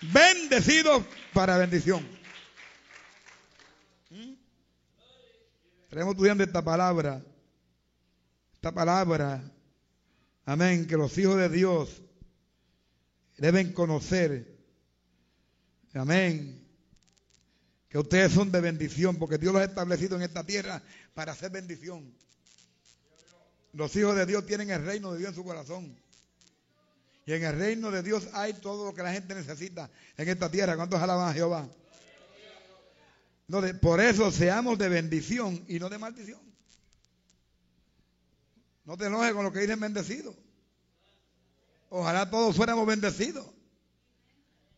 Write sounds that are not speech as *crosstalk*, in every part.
bendecidos para bendición. Estaremos estudiando esta palabra. Esta palabra. Amén. Que los hijos de Dios deben conocer. Amén. Que ustedes son de bendición porque Dios los ha establecido en esta tierra para hacer bendición. Los hijos de Dios tienen el reino de Dios en su corazón. Y en el reino de Dios hay todo lo que la gente necesita en esta tierra. ¿Cuántos alaban a Jehová? por eso seamos de bendición y no de maldición. No te enojes con lo que dicen bendecidos. Ojalá todos fuéramos bendecidos.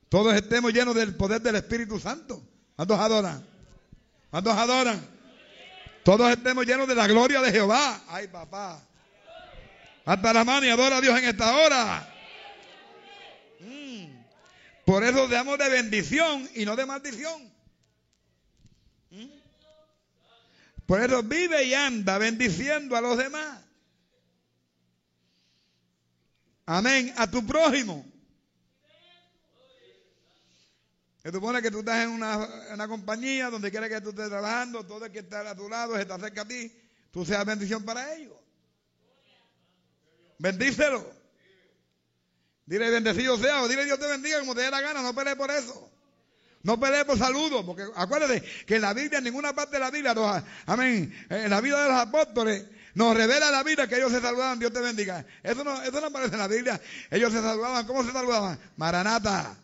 Todos estemos llenos del poder del Espíritu Santo. ¿Cuántos adoran? ¿Cuántos adoran? Todos estemos llenos de la gloria de Jehová. Ay, papá. Hasta la mano y adora a Dios en esta hora. Por eso seamos de bendición y no de maldición. Mm. Por eso vive y anda bendiciendo a los demás. Amén. A tu prójimo. Se supone que tú estás en una, compañía donde quiera que tú estés trabajando, todo el que está a tu lado, está cerca a ti, tú seas bendición para ellos. Bendícelo. Dile bendecido sea o dile Dios te bendiga como te dé la gana, no pelees por eso. No pelees por saludos, porque acuérdate que en la Biblia, en ninguna parte de la Biblia, amén, en la vida de los apóstoles, nos revela la vida que ellos se saludaban, Dios te bendiga. Eso no, eso no aparece en la Biblia. Ellos se saludaban, ¿cómo se saludaban? Maranata.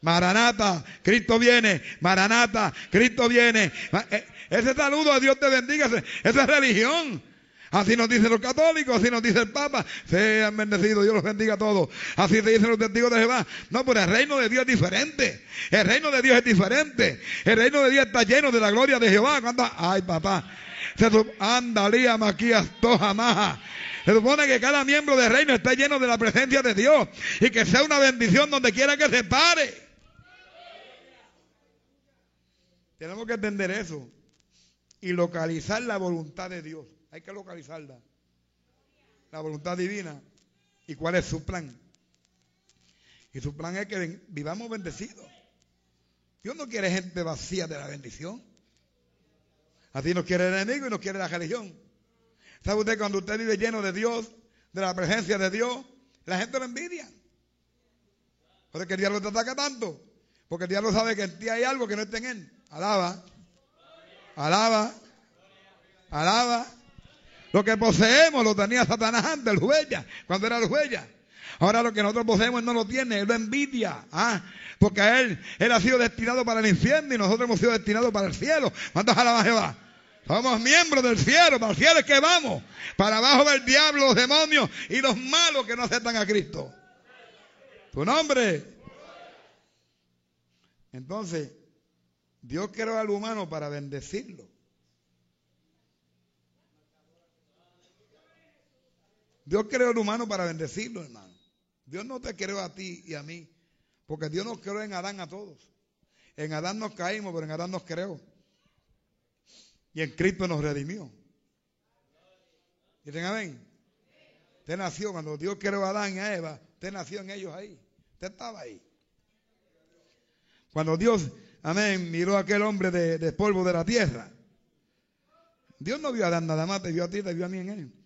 Maranata, Cristo viene. Maranata, Cristo viene. Eh, ese saludo a Dios te bendiga, esa es religión. Así nos dicen los católicos, así nos dice el Papa. Sean bendecidos, Dios los bendiga a todos. Así te dicen los testigos de Jehová. No, pero el reino de Dios es diferente. El reino de Dios es diferente. El reino de Dios está lleno de la gloria de Jehová. Cuando, ay, papá. Andalía, maquías, toja. Se supone que cada miembro del reino está lleno de la presencia de Dios y que sea una bendición donde quiera que se pare. Tenemos que entender eso y localizar la voluntad de Dios. Hay que localizarla. La voluntad divina. ¿Y cuál es su plan? Y su plan es que vivamos bendecidos. Dios no quiere gente vacía de la bendición. Así nos quiere el enemigo y nos quiere la religión. ¿Sabe usted cuando usted vive lleno de Dios, de la presencia de Dios, la gente lo envidia? Porque el diablo te ataca tanto. Porque el diablo sabe que en ti hay algo que no está en él. Alaba. Alaba. Alaba. Lo que poseemos lo tenía Satanás antes, el huella, cuando era el huella. Ahora lo que nosotros poseemos él no lo tiene, él lo envidia. ¿ah? Porque a él, él ha sido destinado para el infierno y nosotros hemos sido destinados para el cielo. ¿Cuántos alaban Jehová? Somos miembros del cielo, para el cielo es que vamos. Para abajo del diablo, los demonios y los malos que no aceptan a Cristo. Tu nombre. Entonces, Dios creó al humano para bendecirlo. Dios creó al humano para bendecirlo, hermano. Dios no te creó a ti y a mí, porque Dios nos creó en Adán a todos. En Adán nos caímos, pero en Adán nos creó. Y en Cristo nos redimió. Dicen amén. Usted nació cuando Dios creó a Adán y a Eva, usted nació en ellos ahí. Usted estaba ahí. Cuando Dios, amén, miró a aquel hombre de, polvo de la tierra. Dios no vio a Adán nada más, te vio a ti, te vio a mí en él.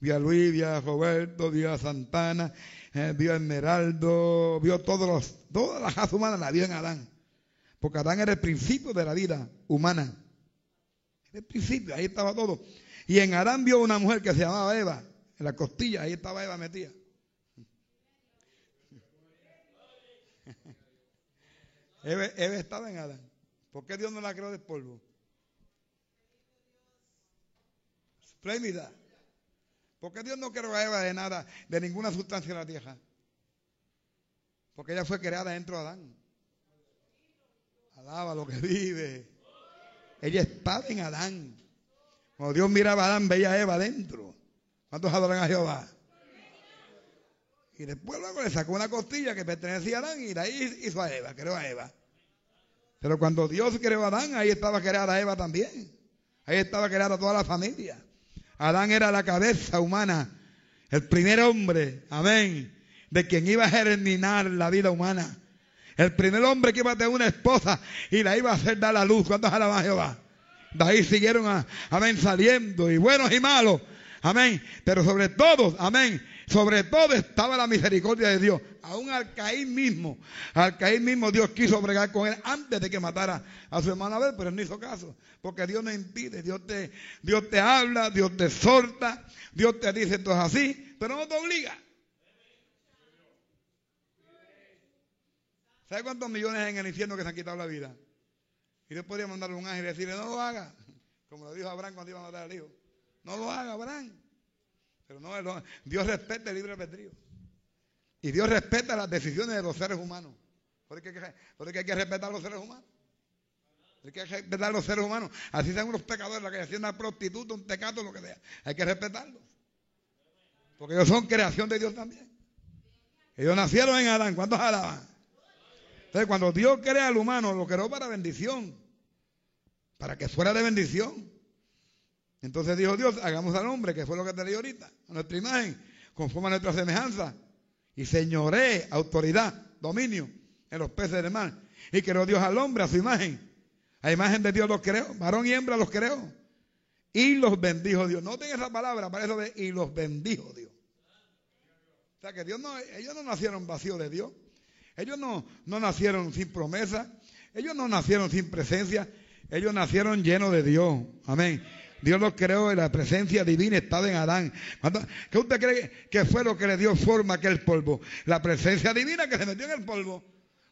Vio a Luis, vio a Roberto, vio a Santana, eh, vio a Esmeraldo, vio todos los, todas las razas humanas la vio en Adán. Porque Adán era el principio de la vida humana. el principio, ahí estaba todo. Y en Adán vio una mujer que se llamaba Eva, en la costilla, ahí estaba Eva metida. *laughs* Eva, Eva estaba en Adán. ¿Por qué Dios no la creó de polvo? Espléndida. Porque Dios no creó a Eva de nada, de ninguna sustancia en la tierra. Porque ella fue creada dentro de Adán. Alaba lo que vive. Ella estaba en Adán. Cuando Dios miraba a Adán, veía a Eva adentro. ¿Cuántos adoran a Jehová? Y después luego le sacó una costilla que pertenecía a Adán y de ahí hizo a Eva, creó a Eva. Pero cuando Dios creó a Adán, ahí estaba creada Eva también. Ahí estaba creada toda la familia. Adán era la cabeza humana, el primer hombre, amén. de quien iba a germinar la vida humana. El primer hombre que iba a tener una esposa y la iba a hacer dar la luz. ¿Cuántos alaban a Jehová? De ahí siguieron, a, amén, saliendo, y buenos y malos. Amén. Pero sobre todo, amén. Sobre todo estaba la misericordia de Dios. Aún al Caín mismo, al Caín mismo Dios quiso bregar con él antes de que matara a su hermano Abel, pero él no hizo caso. Porque Dios no impide, Dios te, Dios te habla, Dios te exhorta, Dios te dice esto es así, pero no te obliga. ¿Sabe cuántos millones en el infierno que se han quitado la vida? Y Dios podría mandarle un ángel y decirle, no lo haga. Como lo dijo Abraham cuando iba a matar al hijo. No lo haga, Abraham. Pero no, Dios respeta el libre albedrío. Y Dios respeta las decisiones de los seres humanos. Por qué hay que respetar a los seres humanos. Hay que respetar a los seres humanos. Así sean unos pecadores, la que hacen una prostituta, un tecato, lo que sea. Hay que respetarlos. Porque ellos son creación de Dios también. Ellos nacieron en Adán. ¿Cuántos alaban? Entonces, cuando Dios crea al humano, lo creó para bendición. Para que fuera de bendición. Entonces dijo Dios, hagamos al hombre, que fue lo que te leí ahorita, a nuestra imagen, conforme a nuestra semejanza. Y señoré, autoridad, dominio en los peces del mar. Y creó Dios al hombre a su imagen. A imagen de Dios los creó, varón y hembra los creó. Y los bendijo Dios. No Noten esa palabra, para eso de y los bendijo Dios. O sea que Dios no, ellos no nacieron vacíos de Dios. Ellos no, no nacieron sin promesa. Ellos no nacieron sin presencia. Ellos nacieron llenos de Dios. Amén. Dios los creó y la presencia divina estaba en Adán. ¿Qué usted cree que fue lo que le dio forma a aquel polvo? La presencia divina que se metió en el polvo.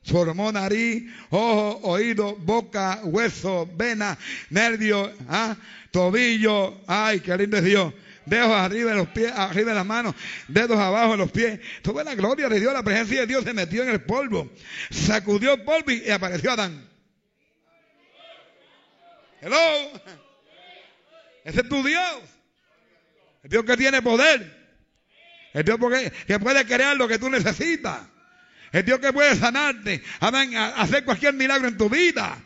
Formó nariz, ojo, oído, boca, hueso, vena, nervio, ¿ah? tobillo. Ay, qué lindo es Dios dedos arriba de los pies, arriba de las manos, dedos abajo de los pies. Toda la gloria de Dios, la presencia de Dios se metió en el polvo, sacudió el polvo y apareció Adán. Hello. Ese es tu Dios. El Dios que tiene poder. El Dios que puede crear lo que tú necesitas. El Dios que puede sanarte. Amén. Hacer cualquier milagro en tu vida.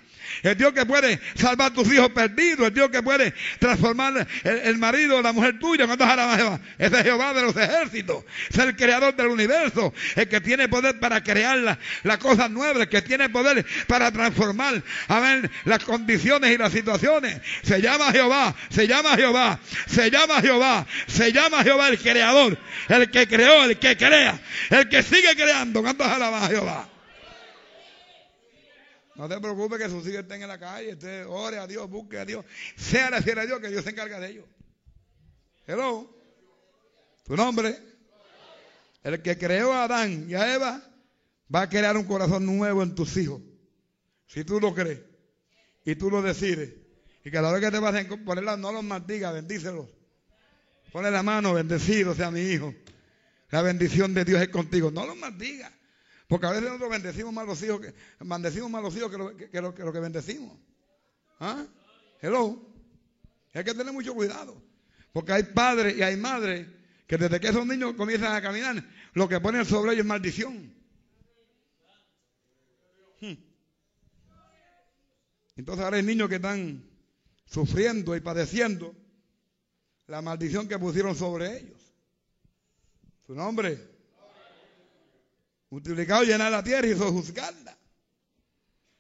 El Dios que puede salvar tus hijos perdidos. El Dios que puede transformar el, marido o la mujer tuya. ¿Cuántos Jehová? Ese es Jehová de los ejércitos. Es el creador del universo. El que tiene poder para crear las cosas nuevas. El que tiene poder para transformar, amén, las condiciones y las situaciones. Se llama Jehová. Se llama Jehová. Se llama Jehová. Se llama Jehová el creador. El que creó, el que crea. El que sigue creando. ¿Cuántos alaban a Jehová? No te preocupes que sus hijos estén en la calle, usted ore a Dios, busque a Dios, sea la fiel a Dios, que Dios se encarga de ellos. Hello. Tu nombre. El que creó a Adán y a Eva va a crear un corazón nuevo en tus hijos. Si tú lo crees y tú lo decides. Y cada vez que te vas a ponerla, no los maldiga, bendícelos. Ponle la mano, bendecido sea mi hijo. La bendición de Dios es contigo. No los maldiga. Porque a veces nosotros bendecimos más los hijos que, bendecimos más los hijos que lo que, lo, que bendecimos. ¿Ah? Hello. Hay que tener mucho cuidado. Porque hay padres y hay madres que desde que esos niños comienzan a caminar, lo que ponen sobre ellos es maldición. Hmm. Entonces ahora hay niños que están sufriendo y padeciendo la maldición que pusieron sobre ellos. Su nombre multiplicado, llenar la tierra y sojuzgarla.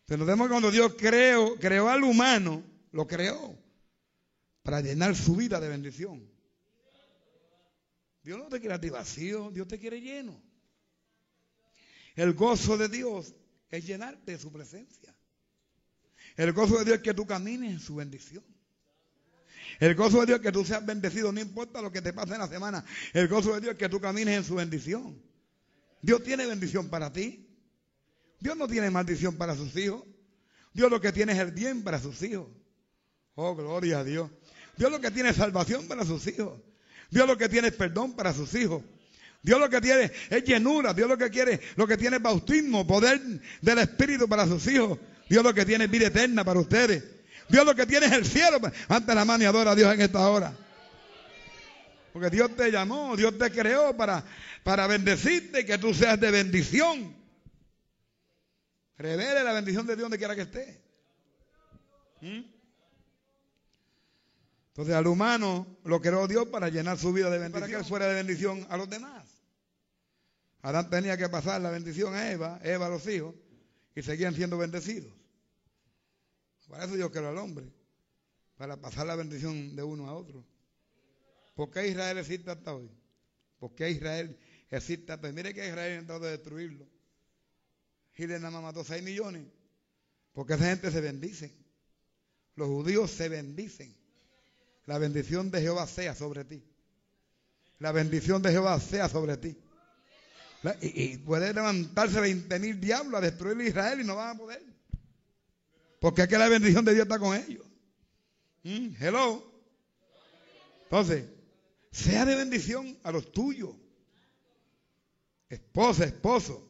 Pero nos vemos cuando Dios creó, creó al humano, lo creó para llenar su vida de bendición. Dios no te quiere a ti vacío, Dios te quiere lleno. El gozo de Dios es llenarte de su presencia. El gozo de Dios es que tú camines en su bendición. El gozo de Dios es que tú seas bendecido, no importa lo que te pase en la semana. El gozo de Dios es que tú camines en su bendición. Dios tiene bendición para ti. Dios no tiene maldición para sus hijos. Dios lo que tiene es el bien para sus hijos. Oh, gloria a Dios. Dios lo que tiene es salvación para sus hijos. Dios lo que tiene es perdón para sus hijos. Dios lo que tiene es llenura. Dios lo que quiere, lo que tiene es bautismo, poder del Espíritu para sus hijos. Dios lo que tiene es vida eterna para ustedes. Dios lo que tiene es el cielo. Ante la mano y adora a Dios en esta hora. Porque Dios te llamó, Dios te creó para, para bendecirte y que tú seas de bendición. Revele la bendición de Dios donde quiera que esté. ¿Mm? Entonces al humano lo creó Dios para llenar su vida de bendición, para que fuera de bendición a los demás. Adán tenía que pasar la bendición a Eva, Eva a los hijos, y seguían siendo bendecidos. Para eso Dios creó al hombre, para pasar la bendición de uno a otro. ¿Por qué Israel existe hasta hoy? ¿Por qué Israel hasta hoy? Mire que Israel intentado destruirlo. Hitler nada más mató 6 millones. Porque esa gente se bendice. Los judíos se bendicen. La bendición de Jehová sea sobre ti. La bendición de Jehová sea sobre ti. y, puede levantarse 20 mil diablos a destruir Israel y no van a poder. Porque es que la bendición de Dios está con ellos. Mm, hello. Entonces, sea de bendición a los tuyos. Esposa, esposo.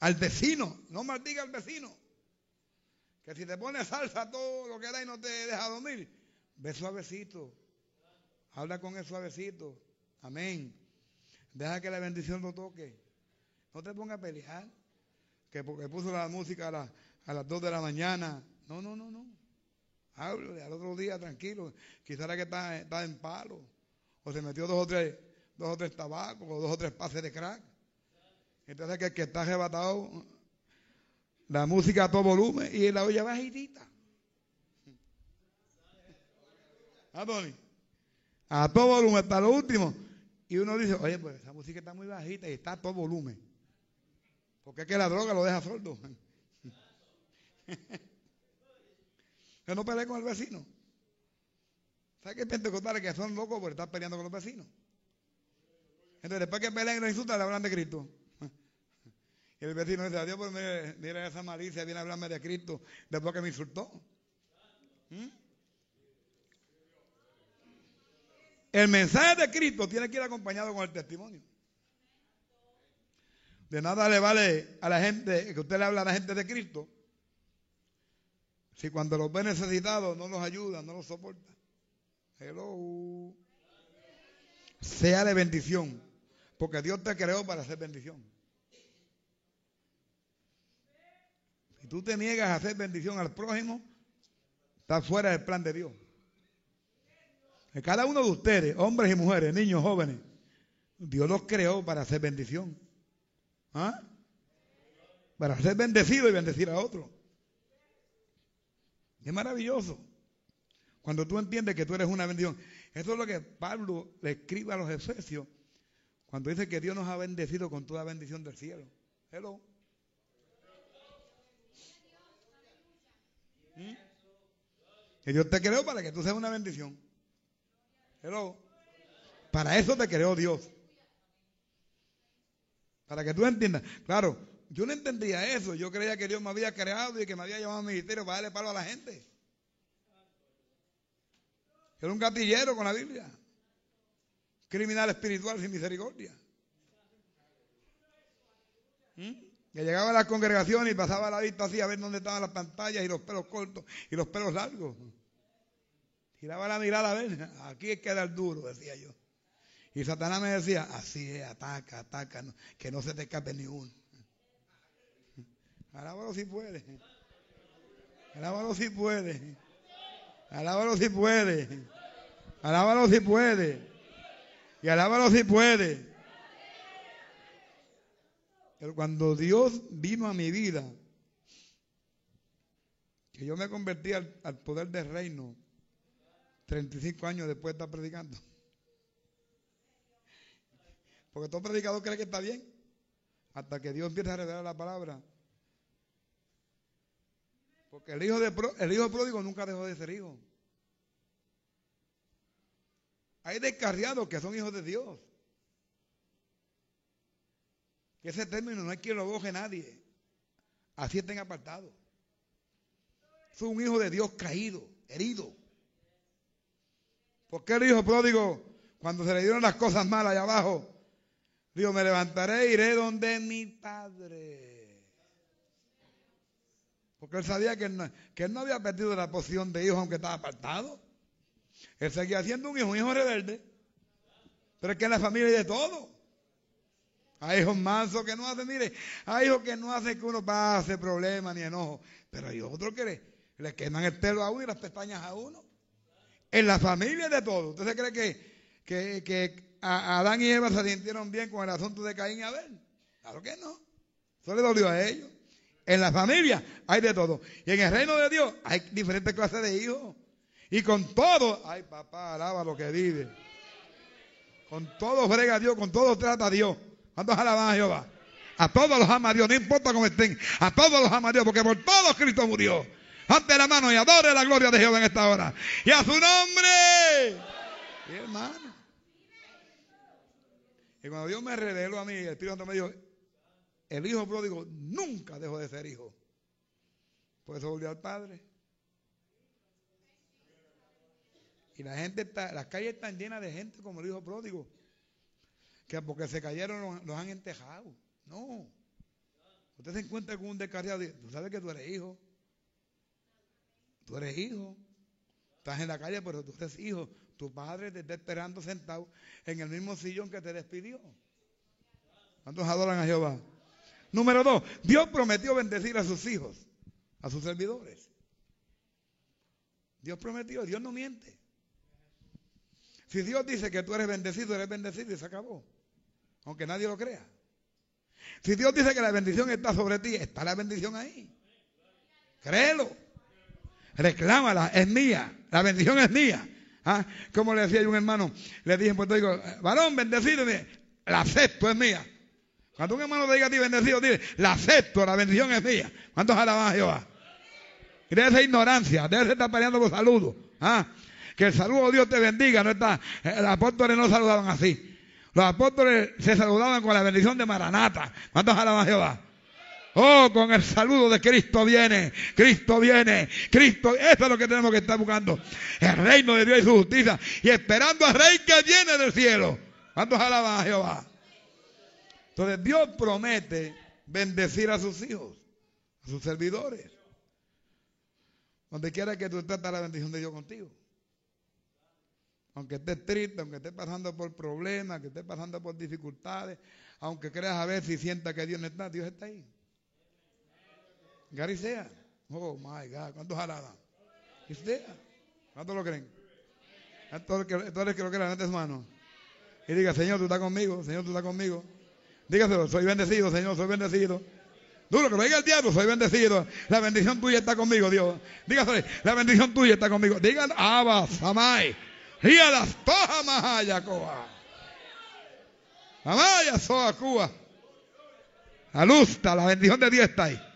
Al vecino. No maldiga al vecino. Que si te pone salsa todo lo que da y no te deja dormir, ve suavecito. Habla con el suavecito. Amén. Deja que la bendición lo toque. No te pongas a pelear. Que porque puso la música a, a las 2 de la mañana. No, no, no, no. Háblale al otro día tranquilo. Quizá era que está, está, en palo. O se metió dos o tres, dos o tres tabacos o dos o tres pases de crack. Entonces que el que está arrebatado la música a todo volumen y la olla bajitita. ¿Ah, A todo volumen, hasta lo último. Y uno dice, oye, pues esa música está muy bajita y está a todo volumen. Porque es que la droga lo deja sordo. *laughs* Yo no peleé con el vecino. ¿Sabes qué pentecostales que son locos por estar peleando con los vecinos? Entonces, después que pelean y los insultan, le hablan de Cristo. Y el vecino dice, adiós, pues mira, esa malicia, viene a hablarme de Cristo después que me insultó. ¿Mm? El mensaje de Cristo tiene que ir acompañado con el testimonio. De nada le vale a la gente que usted le habla a la gente de Cristo si cuando los ve necesitados no los ayuda, no los soporta. Hello. Sea de bendición, porque Dios te creó para hacer bendición. Tú te niegas a hacer bendición al prójimo, estás fuera del plan de Dios. Cada uno de ustedes, hombres y mujeres, niños, jóvenes, Dios los creó para hacer bendición. ¿Ah? Para ser bendecido y bendecir a otro. Es maravilloso. Cuando tú entiendes que tú eres una bendición. Eso es lo que Pablo le escribe a los Efesios cuando dice que Dios nos ha bendecido con toda bendición del cielo. Hello. Que Dios te creó para que tú seas una bendición. Hello. Para eso te creó Dios. Para que tú entiendas. Claro, yo no entendía eso. Yo creía que Dios me había creado y que me había llamado al ministerio para darle palo a la gente. Era un gatillero con la Biblia. Criminal espiritual sin misericordia. ¿Mm? Que llegaba a la congregación y pasaba la vista así a ver dónde estaban las pantallas y los pelos cortos y los pelos largos. Giraba la mirada a ver, aquí es que el duro, decía yo. Y Satanás me decía, así es, ataca, ataca, que no se te escape ni uno. Alábalo si puede. Alábalo si puede. Alábalo si puede. Alábalo si puede. Y alábalo si puede. Pero cuando Dios vino a mi vida, que yo me convertí al, poder del reino 35 años después de estar predicando. Porque todo predicador cree que está bien. Hasta que Dios empieza a revelar la palabra. Porque el hijo, de, el hijo pródigo nunca dejó de ser hijo. Hay descarriados que son hijos de Dios. Ese término no hay quien lo boje nadie. Así estén apartados. Fue un hijo de Dios caído, herido. Porque el hijo pródigo, cuando se le dieron las cosas malas allá abajo, dijo, me levantaré e iré donde mi padre. Porque él sabía que él, no, que él no había perdido la posición de hijo aunque estaba apartado. Él seguía siendo un hijo, un hijo rebelde. Pero es que en la familia hay de todo. Hay hijos mansos que no hacen, mire, hay hijos que no hacen que uno pase problemas ni enojo. Pero hay otros que le, queman el pelo a uno y las pestañas a uno. En la familia de todo. ¿Usted se cree que, que, Adán y Eva se sintieron bien con el asunto de Caín y Abel? Claro que no. Eso le dolió a ellos. En la familia hay de todo. Y en el reino de Dios hay diferentes clases de hijos. Y con todo, ay papá, alaba lo que vive. Con todo frega Dios, con todo trata Dios. ¿Cuántos alaban a Jehová? A todos los ama Dios, no importa cómo estén. A todos los ama Dios, porque por todos Cristo murió. Ante la mano y adore la gloria de Jehová en esta hora. Y a su nombre. Y hermano. Y cuando Dios me reveló a mí, el Espíritu me dijo, el hijo pródigo nunca dejó de ser hijo. Por eso volvió al Padre. Y la gente está, las calles están llenas de gente como el hijo pródigo. Que porque se cayeron los, han entejado. No. Usted se encuentra con un descarriado tú sabes que tú eres hijo. Tú eres hijo. Estás en la calle, pero tú eres hijo. Tu padre te está esperando sentado en el mismo sillón que te despidió. ¿Cuántos adoran a Jehová? Número dos, Dios prometió bendecir a sus hijos, a sus servidores. Dios prometió, Dios no miente. Si Dios dice que tú eres bendecido, eres bendecido y se acabó. Aunque nadie lo crea. Si Dios dice que la bendición está sobre ti, está la bendición ahí. Créelo. Reclámala, es mía. La bendición es mía. ¿Ah? Como le decía yo a un hermano, le dije en Puerto Rico, varón, bendecido, la acepto, es mía. Cuando un hermano te diga a ti bendecido, dile, la acepto, la bendición es mía. ¿Cuántos alaban a Jehová? Y debe ser ignorancia, debe estar peleando por saludos. ¿ah? Que el saludo de Dios te bendiga, no está. Eh, los apóstoles no saludaban así. Los apóstoles se saludaban con la bendición de Maranata. ¿Cuántos alaban a Jehová? Oh, con el saludo de Cristo viene, Cristo viene, Cristo, eso es lo que tenemos que estar buscando. El reino de Dios y su justicia. Y esperando al Rey que viene del cielo. ¿Cuántos alaban a Jehová? Entonces Dios promete bendecir a sus hijos, a sus servidores. Donde quiera que tú estés, está la bendición de Dios contigo. Aunque estés triste, aunque estés pasando por problemas, que estés pasando por dificultades, aunque creas a ver si sientas que Dios no está, Dios está ahí. Gary sea. Oh my God, ¿cuántos alaban? ¿Y sea? ¿Cuántos lo creen? Todos los que lo crean, en manos. Y diga, Señor, tú estás conmigo, Señor, tú estás conmigo. Dígaselo, soy bendecido, Señor, soy bendecido. Duro que lo diga el diablo, soy bendecido. La bendición tuya está conmigo, Dios. Dígaselo, la bendición tuya está conmigo. Digan, Abba, Samay. las toja mahaya coa. Amaya soa cuba. Alusta, la bendición de Dios está ahí.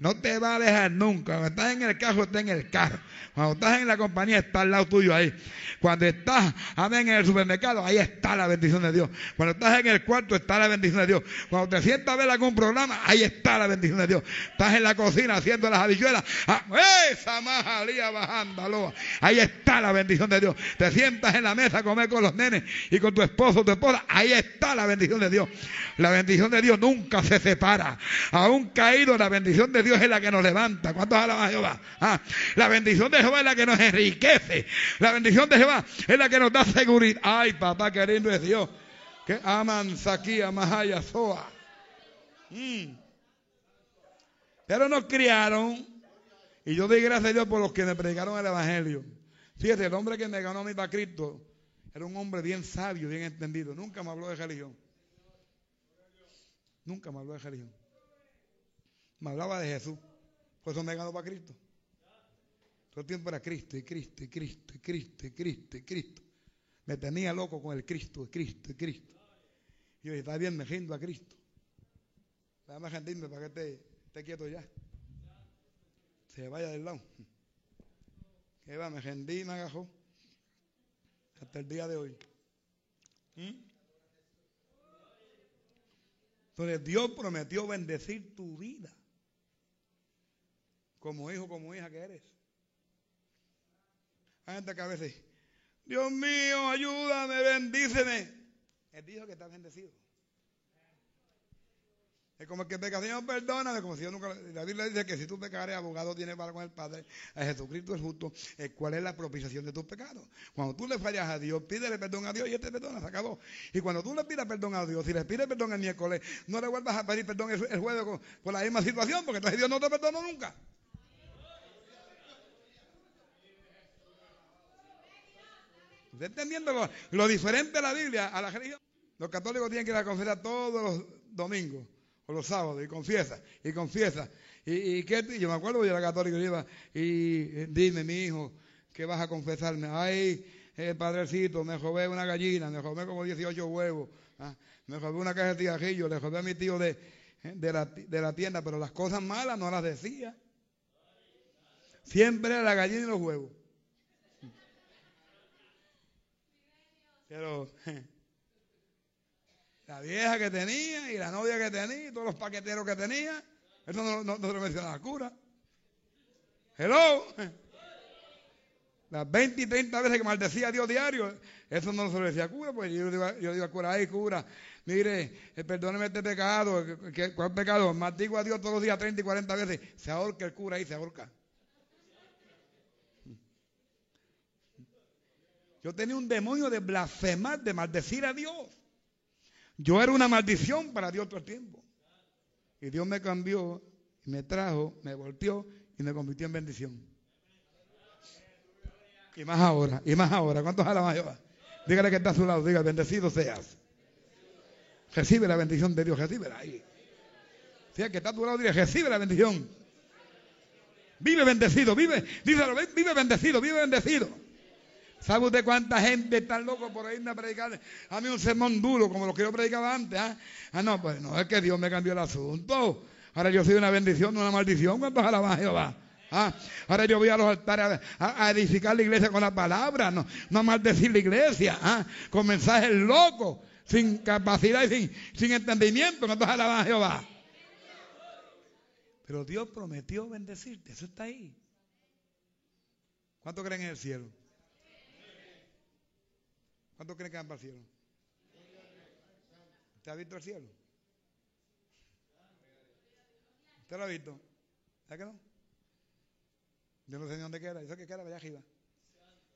No te va a dejar nunca. Cuando estás en el carro, está en el carro. Cuando estás en la compañía, está al lado tuyo ahí. Cuando estás, amén, en el supermercado, ahí está la bendición de Dios. Cuando estás en el cuarto, está la bendición de Dios. Cuando te sientas a ver algún programa, ahí está la bendición de Dios. Estás en la cocina haciendo las habichuelas. Ah, esa majalía bajando, Ahí está la bendición de Dios. Te sientas en la mesa a comer con los nenes y con tu esposo, tu esposa. Ahí está la bendición de Dios. La bendición de Dios nunca se separa. Aún caído, la bendición de Dios es la que nos levanta. ¿Cuántos alaban a Jehová? Ah, la bendición de Jehová es la que nos enriquece. La bendición de Jehová es la que nos da seguridad. Ay, papá, qué lindo es Dios. Que aman Saquía, Mahaya, Soa. Mm. Pero nos criaron. Y yo doy gracias a Dios por los que me predicaron el Evangelio. Fíjate, el hombre que me ganó a mí para Cristo era un hombre bien sabio, bien entendido. Nunca me habló de religión. Nunca me habló de religión. Me hablaba de Jesús. Por eso me ganó para Cristo. Todo el tiempo era Cristo y Cristo y Cristo y Cristo y Cristo y Cristo. Me tenía loco con el Cristo y Cristo y Cristo. Y yo está bien, me rindo a Cristo. Déjame rendirme para que esté, esté, quieto ya. Se vaya del lado. Que va, me rendí me agajó. Hasta el día de hoy. ¿Mm? Entonces Dios prometió bendecir tu vida. Como hijo, como hija que eres. Hay gente que a veces, Dios mío, ayúdame, bendíceme. Él dijo que está bendecido. Es como que peca, Señor, perdóname, como si yo nunca. La Biblia dice que si tú pecares, abogado tiene para con el Padre. A Jesucristo es justo. ¿Cuál es la propiciación de tus pecados? Cuando tú le fallas a Dios, pídele perdón a Dios y Él te perdona, se acabó. Y cuando tú le pidas perdón a Dios, si le pides perdón el miércoles, no le vuelvas a pedir perdón el, jueves por la misma situación, porque entonces Dios no te perdonó nunca. ¿Usted entendiendo lo, lo diferente de la Biblia a la religión? Los católicos tienen que ir a conferencia todos los domingos o los sábados, y confiesa, y confiesa. Y, y yo me acuerdo, yo era católico, y iba, y dime, mi hijo, ¿qué vas a confesarme? Ay, el padrecito, me robé una gallina, me robé como 18 huevos, ¿ah? me robé una caja de cigarrillos, le robé a mi tío de, de, la, de la tienda, pero las cosas malas no las decía. Siempre la gallina y los huevos. Pero *laughs* la vieja que tenía y la novia que tenía y todos los paqueteros que tenía, eso no, no, no se lo menciona la cura. Hello. Las 20 y 30 veces que maldecía a Dios diario, eso no se lo decía cura, pues yo digo, yo digo a cura, ay cura, mire, eh, perdóneme este pecado, ¿cuál pecado? Maldigo a Dios todos los días 30 y 40 veces, se ahorca el cura ahí, se ahorca. Yo tenía un demonio de blasfemar, de maldecir a Dios. Yo era una maldición para Dios todo el tiempo. Y Dios me cambió, me trajo, me volteó y me convirtió en bendición. Y más ahora, y más ahora. ¿Cuántos alaban a Jehová? Dígale que está a su lado, diga, bendecido seas. Recibe la bendición de Dios, recíbela ahí. Si que está a tu lado, diga, recibe la bendición. Vive bendecido, vive, díselo, vive bendecido, vive bendecido. ¿Sabe usted cuánta gente está loco por irme a predicar a mí un sermón duro como lo que yo predicaba antes? ¿ah? ah, no, pues no, es que Dios me cambió el asunto. Ahora yo soy una bendición, no una maldición. ¿Cuántos alaban Jehová? ¿Ah? Ahora yo voy a los altares a, edificar la iglesia con la palabra, no, no a maldecir la iglesia, ¿ah? con mensajes locos, sin capacidad y sin, sin entendimiento. ¿Cuántos alaban Jehová? Pero Dios prometió bendecirte, eso está ahí. ¿Cuántos creen en el cielo? ¿Cuántos creen que van para el cielo? ¿Usted ha visto el cielo? ¿Usted lo ha visto? ¿Sabes que no? Yo no sé ni dónde queda. Yo sé que queda allá arriba.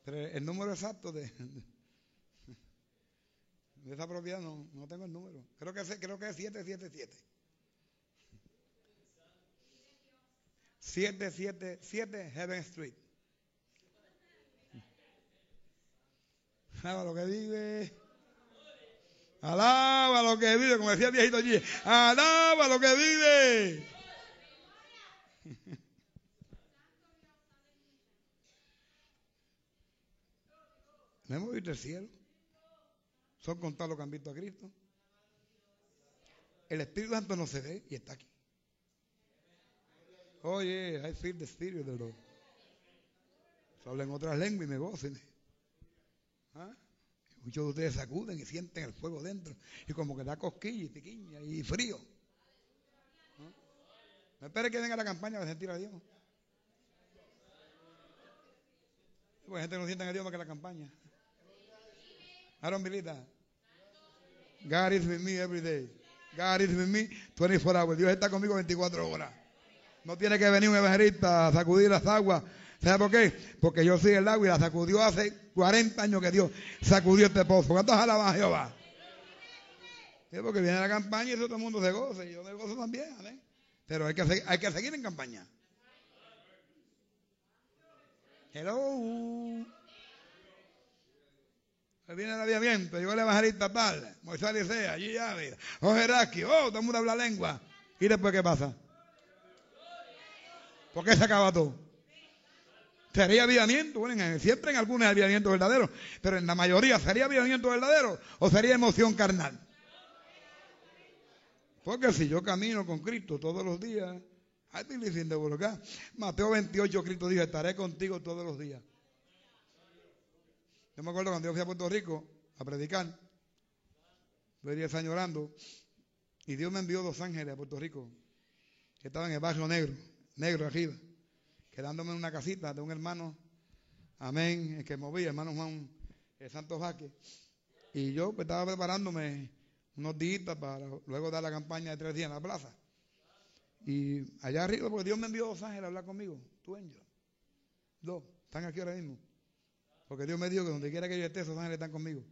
Pero el número exacto de, de esa propiedad no, no tengo el número. Creo que, es, creo que es 777. 777 Heaven Street. Alaba lo que vive. Alaba lo que vive, como decía el viejito allí. Alaba lo que vive. ¿No hemos visto el cielo? Son contados los que han visto a Cristo. El Espíritu Santo no se ve y está aquí. Oye, I feel the Spirit. Hablan otras lenguas y me gocen. ¿Ah? Muchos de ustedes sacuden y sienten el fuego dentro. Y como que da cosquilla y piquiña y frío. ¿Ah? No espere que venga la campaña para sentir a Dios. Pues gente no siente a Dios más que la campaña. Believe that. God is with me every day. God is with me 24 hours. Dios está conmigo 24 horas. No tiene que venir un evangelista a sacudir las aguas ¿Sabe por qué? Porque yo soy el agua y la sacudió hace 40 años que Dios sacudió este pozo. ¿Cuántos alaban a Jehová? porque viene la campaña y todo el mundo se goza. Y yo me gozo también. Pero hay que, hay que seguir en campaña. Hello. viene el aviamiento, llegó el evangelista tal, Moisés dice, allí ya, José Rasky, oh, todo el mundo habla lengua. ¿Y después qué pasa? ¿Por qué se acaba todo? ¿Sería avivamiento? Bueno, siempre en algunos avivamiento verdadero, pero en la mayoría, ¿sería avivamiento verdadero o sería emoción carnal? Porque si yo camino con Cristo todos los días, I believe in the Mateo 28, Cristo dijo, estaré contigo todos los días. Yo me acuerdo cuando yo fui a Puerto Rico a predicar, fui 10 años orando, y Dios me envió dos ángeles a Puerto Rico, que estaban en el barrio negro, negro arriba quedándome en una casita de un hermano, amén, el que movía, hermano Juan el Santo Jaque. Y yo pues, estaba preparándome unos días para luego dar la campaña de tres días en la plaza. Y allá arriba, porque Dios me envió dos ángeles a hablar conmigo, y yo. Dos, están aquí ahora mismo. Porque Dios me dijo que donde quiera que yo esté, esos ángeles están conmigo.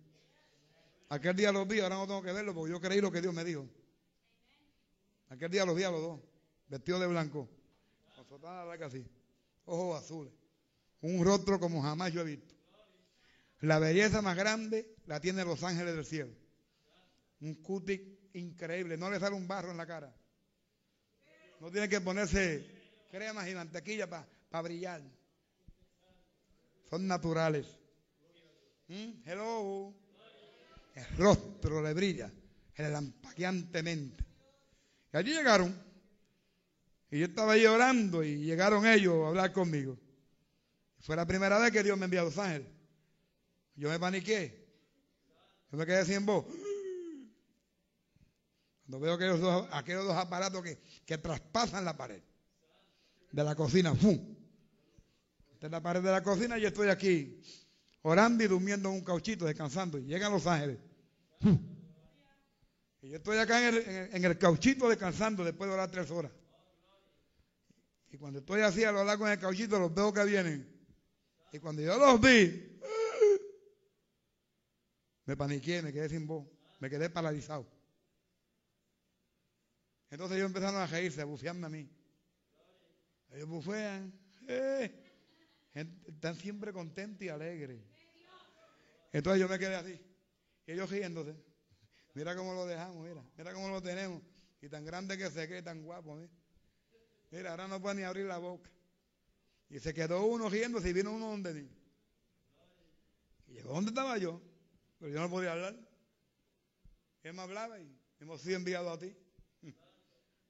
Aquel día los vi, ahora no tengo que verlo porque yo creí lo que Dios me dijo. Aquel día los vi a los dos, vestidos de blanco, con sotana así ojos azules, un rostro como jamás yo he visto. La belleza más grande la tienen los ángeles del cielo. Un cutic increíble, no le sale un barro en la cara. No tiene que ponerse cremas y mantequilla para brillar. Son naturales. ¿Mm? Hello. El rostro le brilla relampagueantemente. Y allí llegaron. Y yo estaba ahí orando y llegaron ellos a hablar conmigo. Fue la primera vez que Dios me envió a Los Ángeles. Yo me paniqué. Yo me quedé sin voz. Cuando veo aquellos dos, aquellos dos aparatos que, que traspasan la pared de la cocina. ¡Fum! Esta es la pared de la cocina y yo estoy aquí orando y durmiendo en un cauchito, descansando. Y llegan Los Ángeles. Y yo estoy acá en el, en el, cauchito descansando después de orar tres horas. Y cuando estoy así a lo largo en el cauchito, los veo que vienen. Y cuando yo los vi, me paniqué, me quedé sin voz, me quedé paralizado. Entonces ellos empezaron a reírse, a a mí. Ellos bufean, eh, están siempre contentos y alegres. Entonces yo me quedé así. Y ellos riéndose. Mira cómo lo dejamos, mira, mira cómo lo tenemos. Y tan grande que se quede, tan guapo. Mira, mira ahora no puede ni abrir la boca. Y se quedó uno riéndose y vino uno donde mí. Y llegó donde estaba yo, pero yo no podía hablar. Y él me hablaba y hemos sido enviados a ti. *laughs*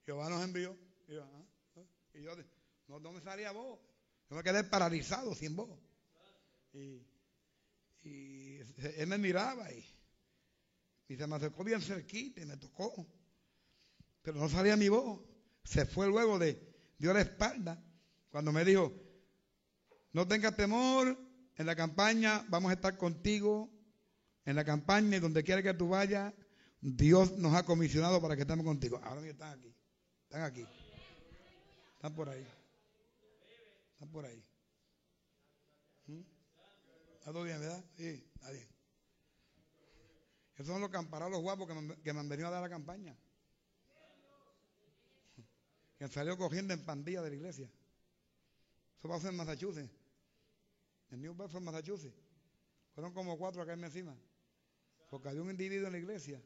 Jehová nos envió. Y yo, ah, ah". no, me salía voz. Yo me quedé paralizado sin voz. Y, y él me miraba y, y se me acercó bien cerquita y me tocó. Pero no salía mi voz. Se fue luego de, dio la espalda. Cuando me dijo, no tengas temor, en la campaña vamos a estar contigo. En la campaña y donde quiera que tú vayas, Dios nos ha comisionado para que estemos contigo. Ahora mismo están aquí. Están aquí. Están por ahí. Están por ahí. ¿Mm? ¿Está todo bien, verdad? Sí, está bien. Esos son los camparalos guapos que me, que me han venido a dar la campaña. Que salido cogiendo en pandilla de la iglesia. Eso pasó en Massachusetts en New Bedford, Massachusetts. Fueron como cuatro a caerme encima. Porque había un individuo en la iglesia.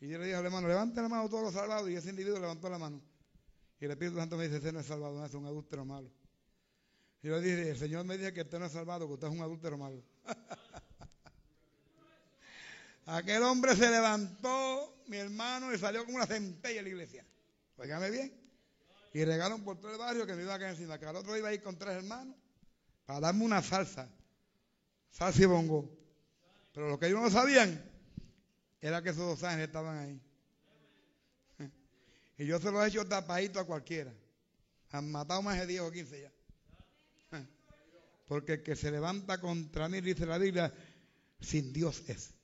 Y yo le dije al hermano, levante la mano todos los salvados. Y ese individuo levantó la mano. Y el Espíritu Santo me dice, usted no es salvado, no es un adúltero malo. Y yo le dije, el Señor me dice que usted no es salvado, que usted es un adúltero malo. *laughs* Aquel hombre se levantó, mi hermano, y salió como una centella en la iglesia. Oígame bien. Y regaron por todo el barrio que me iba a caer encima. Que al otro iba a ir con tres hermanos para darme una salsa, salsa y bongo. Pero lo que ellos no sabían era que esos dos ángeles estaban ahí. *laughs* Y yo se lo he hecho tapadito a cualquiera. Han matado más de 10 o 15 ya. *laughs* Porque el que se levanta contra mí, dice la Biblia, sin Dios es.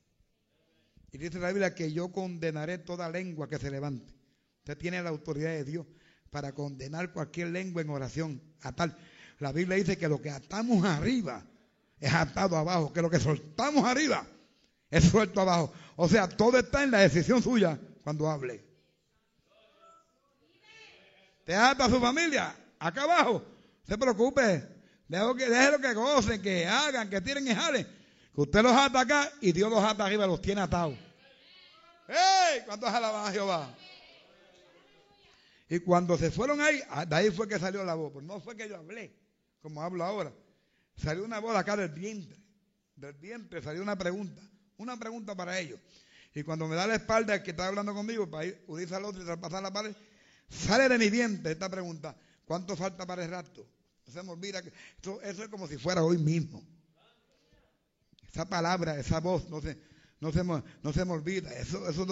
Y dice la Biblia que yo condenaré toda lengua que se levante. Usted tiene la autoridad de Dios para condenar cualquier lengua en oración. A tal. La Biblia dice que lo que atamos arriba es atado abajo, que lo que soltamos arriba es suelto abajo. O sea, todo está en la decisión suya cuando hable. Te ata a su familia, acá abajo, se preocupe, déjelo que, déjelo que gocen, que hagan, que tiren y jalen. Que usted los ata acá y Dios los ata arriba, los tiene atados. ¡Ey! ¿Cuántos alaban a Jehová? Y cuando se fueron ahí, ah, de ahí fue que salió la voz. Pues no fue que yo hablé como hablo ahora, salió una voz acá del vientre. Del vientre salió una pregunta. Una pregunta para ellos. Y cuando me da la espalda el que está hablando conmigo para ir unirse al otro y traspasar la pared, sale de mi vientre esta pregunta. ¿Cuánto falta para el rapto? se me olvida que eso, es como si fuera hoy mismo. Esa palabra, esa voz, no se, no se, no se me olvida. Eso, esos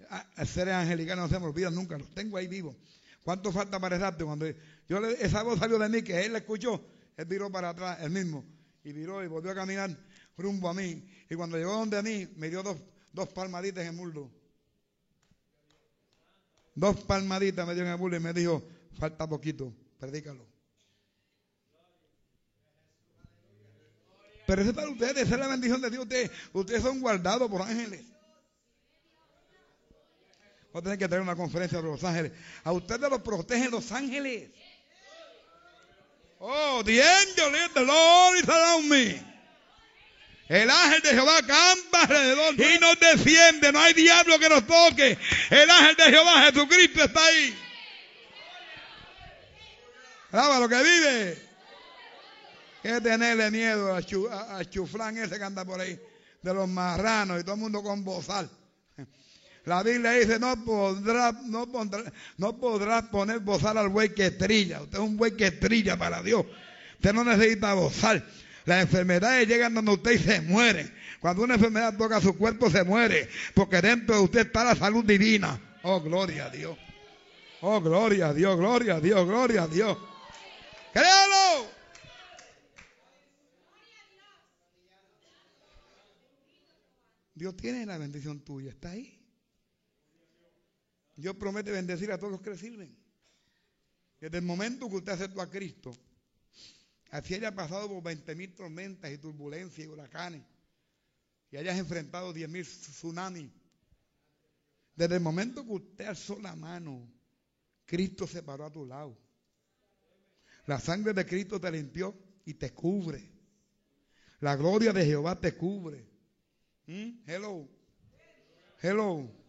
dos ah, seres angelicanos no se me olvidan nunca. Los tengo ahí vivos. ¿Cuánto falta para rapto? Cuando yo esa voz salió de mí, que él la escuchó, él viró para atrás, él mismo, y viró y volvió a caminar rumbo a mí. Y cuando llegó donde a mí, me dio dos, dos palmaditas en el muslo. Dos palmaditas me dio en el muslo y me dijo, falta poquito, predícalo. Pero eso es para ustedes, esa es la bendición de Dios. Ustedes son guardados por ángeles. Voy a tener que traer una conferencia de los ángeles. A ustedes los protegen los ángeles. Oh, the angel of the Lord is around me. El ángel de Jehová campa alrededor y nos defiende. No hay diablo que nos toque. El ángel de Jehová, Jesucristo, está ahí. Alaba lo que vive. Que tenerle miedo a, chuflán ese que anda por ahí, de los marranos y todo el mundo con bozal. La Biblia dice, no podrá, no, no podrás poner bozal al buey que trilla. Usted es un buey que trilla para Dios. Usted no necesita bozal. Las enfermedades llegan donde usted y se muere. Cuando una enfermedad toca su cuerpo, se muere. Porque dentro de usted está la salud divina. Oh, gloria a Dios. Oh, gloria a Dios, gloria a Dios, gloria a Dios. Créalo. Dios tiene la bendición tuya, está ahí. Dios promete bendecir a todos los que le sirven. Desde el momento que usted aceptó a Cristo, así haya pasado por 20 mil tormentas y turbulencias y huracanes, y hayas enfrentado 10 mil tsunamis, desde el momento que usted alzó la mano, Cristo se paró a tu lado. La sangre de Cristo te limpió y te cubre. La gloria de Jehová te cubre. ¿Mm? Hello. Hello.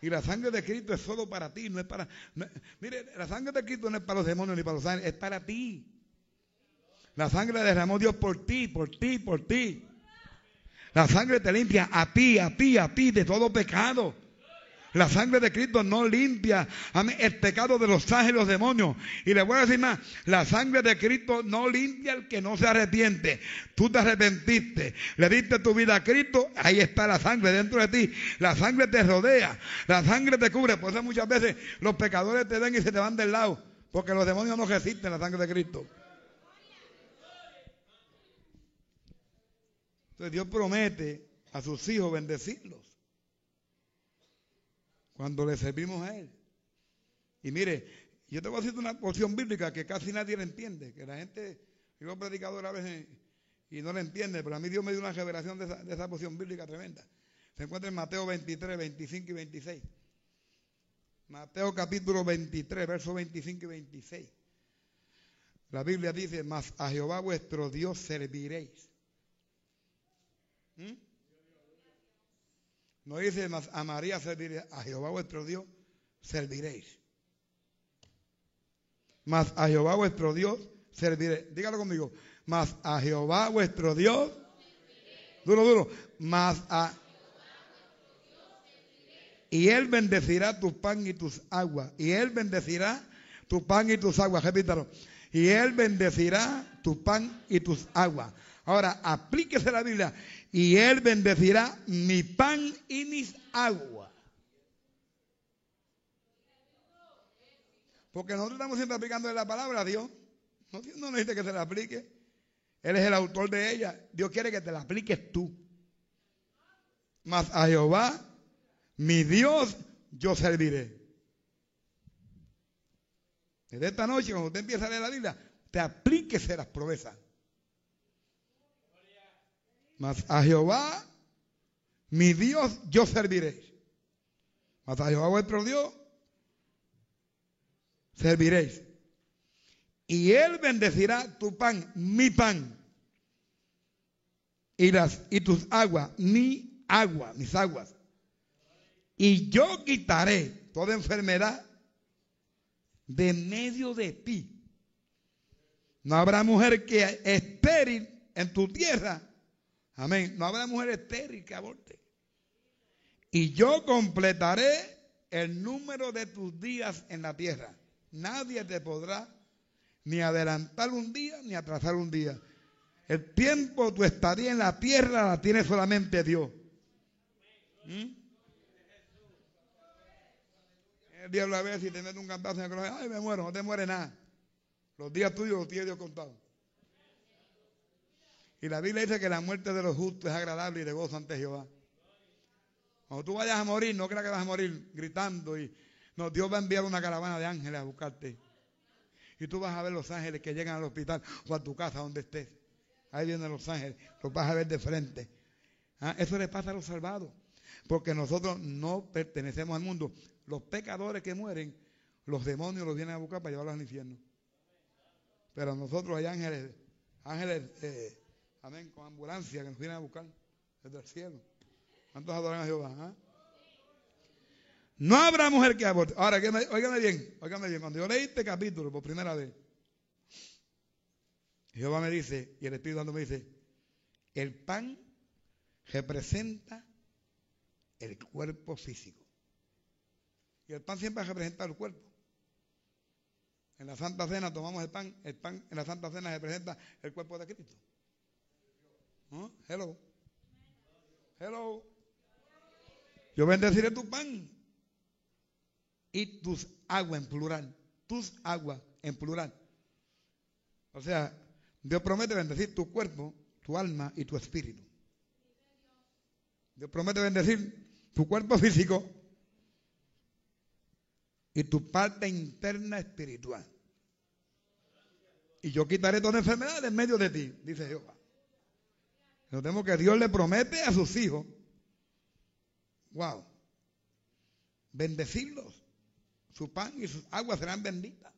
Y la sangre de Cristo es solo para ti, no es para... mire, la sangre de Cristo no es para los demonios ni para los ángeles, es para ti. La sangre derramó Dios por ti, por ti, por ti. La sangre te limpia a ti, a ti, a ti de todo pecado. La sangre de Cristo no limpia el pecado de los ángeles y los demonios. Y le voy a decir más, la sangre de Cristo no limpia al que no se arrepiente. Tú te arrepentiste, le diste tu vida a Cristo, ahí está la sangre dentro de ti. La sangre te rodea, la sangre te cubre. Por eso muchas veces los pecadores te ven y se te van del lado, porque los demonios no resisten la sangre de Cristo. Entonces Dios promete a sus hijos bendecirlos cuando le servimos a Él. Y mire, yo te voy a decir una porción bíblica que casi nadie le entiende, que la gente, yo he predicado a veces y no le entiende, pero a mí Dios me dio una revelación de esa, de porción bíblica tremenda. Se encuentra en Mateo 23, 25 y 26. Mateo capítulo 23, versos 25 y 26. La Biblia dice, mas a Jehová vuestro Dios serviréis. ¿Mm? No dice más a María serviréis, a Jehová vuestro Dios serviréis. Más a Jehová vuestro Dios serviréis. Dígalo conmigo. Más a Jehová vuestro Dios. Duro, duro. Más a. Y Él bendecirá tu pan y tus aguas. Y Él bendecirá tu pan y tus aguas. Repítalo. Y Él bendecirá tu pan y tus aguas. Ahora, aplíquese la Biblia y Él bendecirá mi pan y mis aguas. Porque nosotros estamos siempre aplicando la palabra a Dios. No, no necesita que se la aplique. Él es el autor de ella. Dios quiere que te la apliques tú. Mas a Jehová, mi Dios, yo serviré. Desde esta noche, cuando usted empieza a leer la Biblia, te aplíquese las promesas. Mas a Jehová, mi Dios, yo serviréis. Mas a Jehová vuestro Dios, serviréis. Y Él bendecirá tu pan, mi pan. Y, las, y tus aguas, mi agua, mis aguas. Y yo quitaré toda enfermedad de medio de ti. No habrá mujer que estéril en tu tierra Amén. No habrá mujer estéril que aborte. Y yo completaré el número de tus días en la tierra. Nadie te podrá ni adelantar un día ni atrasar un día. El tiempo tu estadía en la tierra la tiene solamente Dios. ¿Mm? El diablo a ver si te un cantazo en el. Ay, me muero, no te muere nada. Los días tuyos los tiene Dios contados. Y la Biblia dice que la muerte de los justos es agradable y de gozo ante Jehová. Cuando tú vayas a morir, no creas que vas a morir gritando y no, Dios va a enviar una caravana de ángeles a buscarte. Y tú vas a ver los ángeles que llegan al hospital o a tu casa donde estés. Ahí vienen los ángeles, los vas a ver de frente. Ah, eso le pasa a los salvados. Porque nosotros no pertenecemos al mundo. Los pecadores que mueren, los demonios los vienen a buscar para llevarlos al infierno. Pero nosotros hay ángeles, ángeles eh, Amén. Con ambulancia que nos vienen a buscar desde el cielo. ¿Cuántos adoran a Jehová? Ah? No habrá mujer que aborte. Ahora, óigame bien, óigame bien. Cuando yo leí este capítulo por primera vez, Jehová me dice, y el Espíritu Santo me dice, el pan representa el cuerpo físico. Y el pan siempre representa el cuerpo. En la Santa Cena tomamos el pan, el pan en la Santa Cena representa el cuerpo de Cristo. ¿No? Hello. Hello. Yo bendeciré tu pan y tus aguas en plural. Tus aguas en plural. O sea, Dios promete bendecir tu cuerpo, tu alma y tu espíritu. Dios promete bendecir tu cuerpo físico y tu parte interna espiritual. Y yo quitaré toda enfermedad en medio de ti, dice Jehová. Notemos que Dios le promete a sus hijos, wow, bendecirlos. Su pan y sus aguas serán benditas.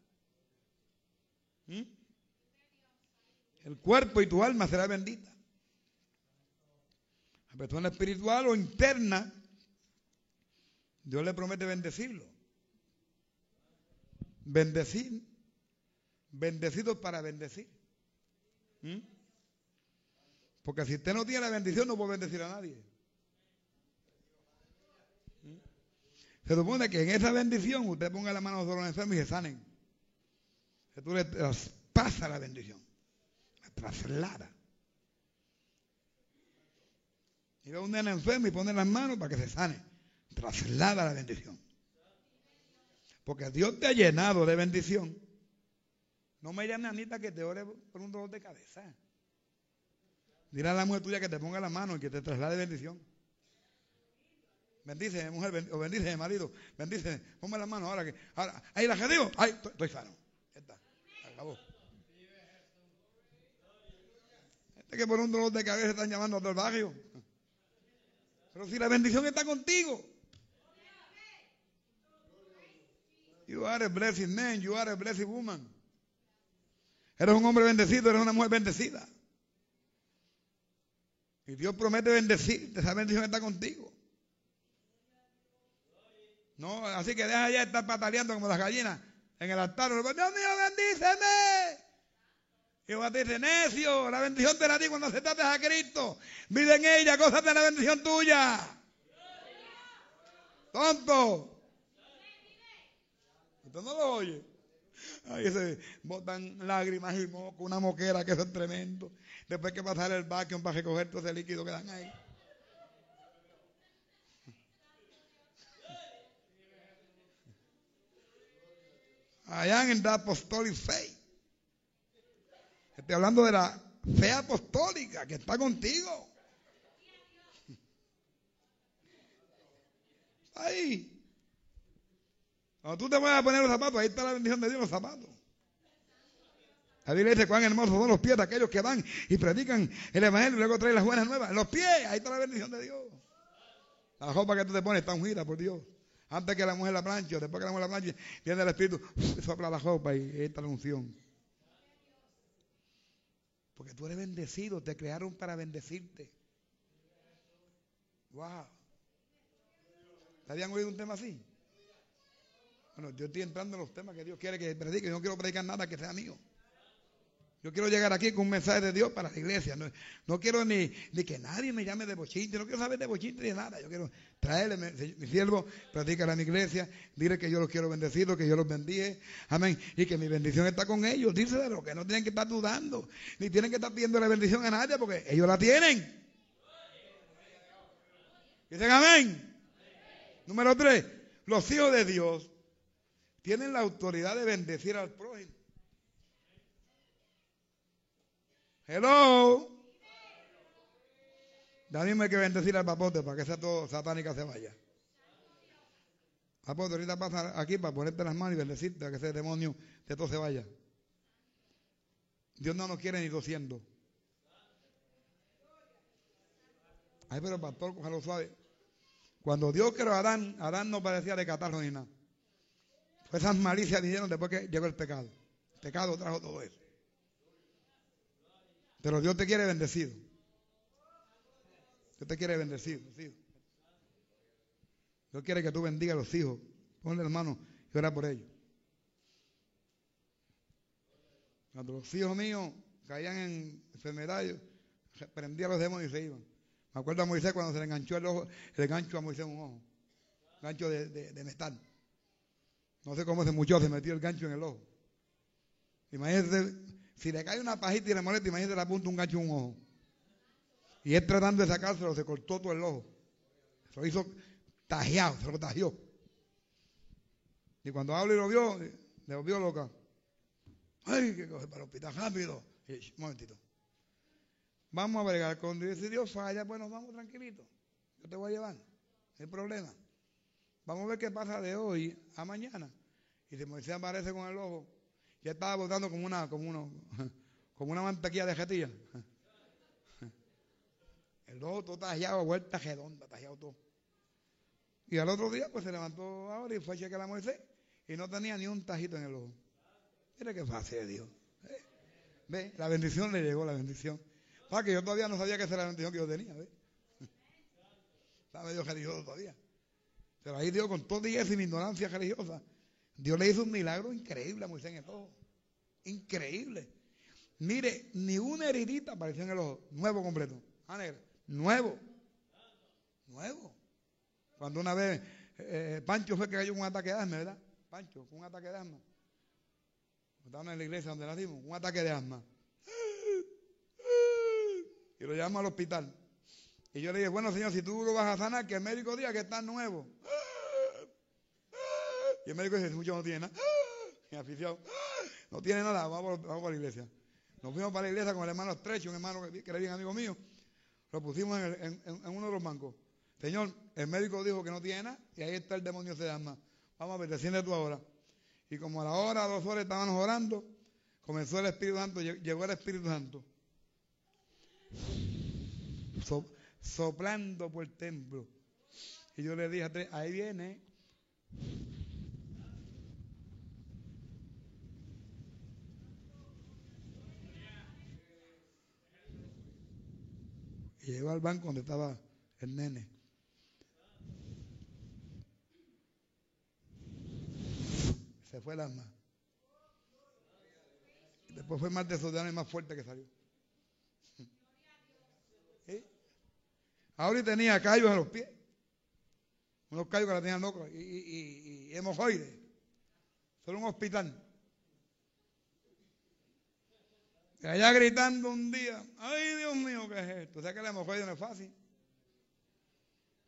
¿Mm? El cuerpo y tu alma será bendita. La persona espiritual o interna, Dios le promete bendecirlo. Bendecir. Bendecido para bendecir. ¿Mm? Porque si usted no tiene la bendición, no puede bendecir a nadie. Se supone que en esa bendición usted ponga la mano sobre los enfermos y se sanen. Que tú le pasa la bendición. La traslada. Y ve a un nene enfermo y pone las manos para que se sane. Traslada la bendición. Porque Dios te ha llenado de bendición. No me llame Anita que te ore por un dolor de cabeza. Dile a la mujer tuya que te ponga la mano y que te traslade bendición. Bendice, mujer, o bendice, marido. Bendice, ponme la mano ahora que. Ahora, ahí la que digo, ahí estoy, sano. Ya está. Acabó. Este que por un dolor de cabeza están llamando a todo el barrio. Pero si la bendición está contigo. You are a blessed man, you are a blessed woman. Eres un hombre bendecido, eres una mujer bendecida. Y Dios promete bendecirte, esa bendición está contigo. No, así que deja ya de estar pataleando como las gallinas en el altar. Dios mío, bendíceme. Y Jehová te dice, necio, la bendición te la di cuando aceptaste a Cristo. Vive en ella, de la bendición tuya. Tonto. Usted no lo oye. Ahí se botan lágrimas y moco, una moquera que eso es tremendo. Después que pasar el vacuum para recoger todo ese líquido que dan ahí. Allá en the apostolic faith. Estoy hablando de la fe apostólica que está contigo. Ahí. Cuando tú te vas a poner los zapatos, ahí está la bendición de Dios, los zapatos. La Biblia dice cuán hermosos son los pies de aquellos que van y predican el evangelio y luego traen las buenas nuevas. Los pies, ahí está la bendición de Dios. La ropa que tú te pones está ungida por Dios. Antes que la mujer la planche, o después que la mujer la planche, viene el Espíritu, sopla la ropa y ahí la unción. Porque tú eres bendecido, te crearon para bendecirte. Wow. ¿Te habían oído un tema así? Bueno, yo estoy entrando en los temas que Dios quiere que predique. Yo no quiero predicar nada que sea mío. Yo quiero llegar aquí con un mensaje de Dios para la iglesia. No, quiero ni, que nadie me llame de bochinte. No quiero saber de bochinte ni nada. Yo quiero traerle mi, siervo, predicar a mi iglesia. Dile que yo los quiero bendecir, que yo los bendiga. Amén. Y que mi bendición está con ellos. lo que no tienen que estar dudando. Ni tienen que estar pidiendo la bendición a nadie porque ellos la tienen. Dicen amén. Número tres. Los hijos de Dios tienen la autoridad de bendecir al prójimo. Hello. Dame que bendecir al papote para que sea todo satánica se vaya. Papote, ahorita pasa aquí para ponerte las manos y bendecirte para que ese demonio de todo se vaya. Dios no nos quiere ni dosciendo. Ay, pero pastor, lo suave. Cuando Dios creó a Adán, Adán no parecía de catarro ni nada. esas malicias vinieron después que llegó el pecado. El pecado trajo todo eso. Pero Dios te quiere bendecido. Dios te quiere bendecido. Dios quiere que tú bendigas a los hijos. Ponle la mano y ora por ellos. Cuando los hijos míos caían en enfermedades, prendía los demonios y se iban. Me acuerdo a Moisés cuando se le enganchó el ojo, el gancho a Moisés un ojo, un gancho de, de, metal. No sé cómo se mucho, se metió el gancho en el ojo. Imagínate, si le cae una pajita y le molesta, imagínate le apunta un gancho un ojo. Y él tratando de sacárselo, se cortó todo el ojo. Se lo hizo tajeado, se lo tajeó. Y cuando habla y lo vio, le volvió loca. Ay, que coge para el hospital rápido. Un momentito. Vamos a bregar. Cuando si Dios falla, bueno, vamos tranquilito. Yo te voy a llevar. No hay problema. Vamos a ver qué pasa de hoy a mañana. Y si Moisés aparece con el ojo, ya estaba botando como una, como uno, *laughs* como una mantequilla de jetilla. El ojo todo tajeado, vuelta redonda, tajeado todo. Y al otro día, pues se levantó ahora y fue a chequear a Moisés y no tenía ni un tajito en el ojo. Mira qué fácil Dios. ¿eh? Ve, la bendición le llegó, la bendición. Para que yo todavía no sabía que esa era la bendición que yo tenía. ¿ve? *laughs* Estaba medio religioso todavía. Pero ahí Dios, con todo y mi ignorancia religiosa, Dios le hizo un milagro increíble a Moisés en el ojo. Increíble. Mire, ni una heridita apareció en el ojo. Nuevo completo. Ah, Nuevo. Nuevo. Cuando una vez eh, Pancho fue que cayó con un ataque de asma, ¿verdad? Pancho, con un ataque de asma. Estábamos en la iglesia donde nacimos, un ataque de asma. Y lo llevamos al hospital. Y yo le dije, bueno, señor, si tú lo vas a sanar, que el médico diga que está nuevo. Y el médico dice, mucho no tiene nada. Y aficionado, no tiene nada, vamos, vamos para la iglesia. Nos fuimos para la iglesia con el hermano Estrecho, un hermano que, era bien amigo mío. Lo pusimos en, uno de los bancos. Señor, el médico dijo que no tiene nada y ahí está el demonio se llama. Vamos a ver, desciende tú ahora. Y como a la hora, dos horas estaban orando, comenzó el Espíritu Santo, llegó el Espíritu Santo. soplando por el templo. Y yo le dije, ahí viene. Y llegó al banco donde estaba el nene. Se fue el alma. Después fue más desordenado y más fuerte que salió. Ahora tenía callos en los pies. Unos callos que la tenían locos y, y, y, hemojoides. Solo un hospital. Y allá gritando un día, ay Dios mío, ¿qué es esto? O sea que la hemojoide no es fácil.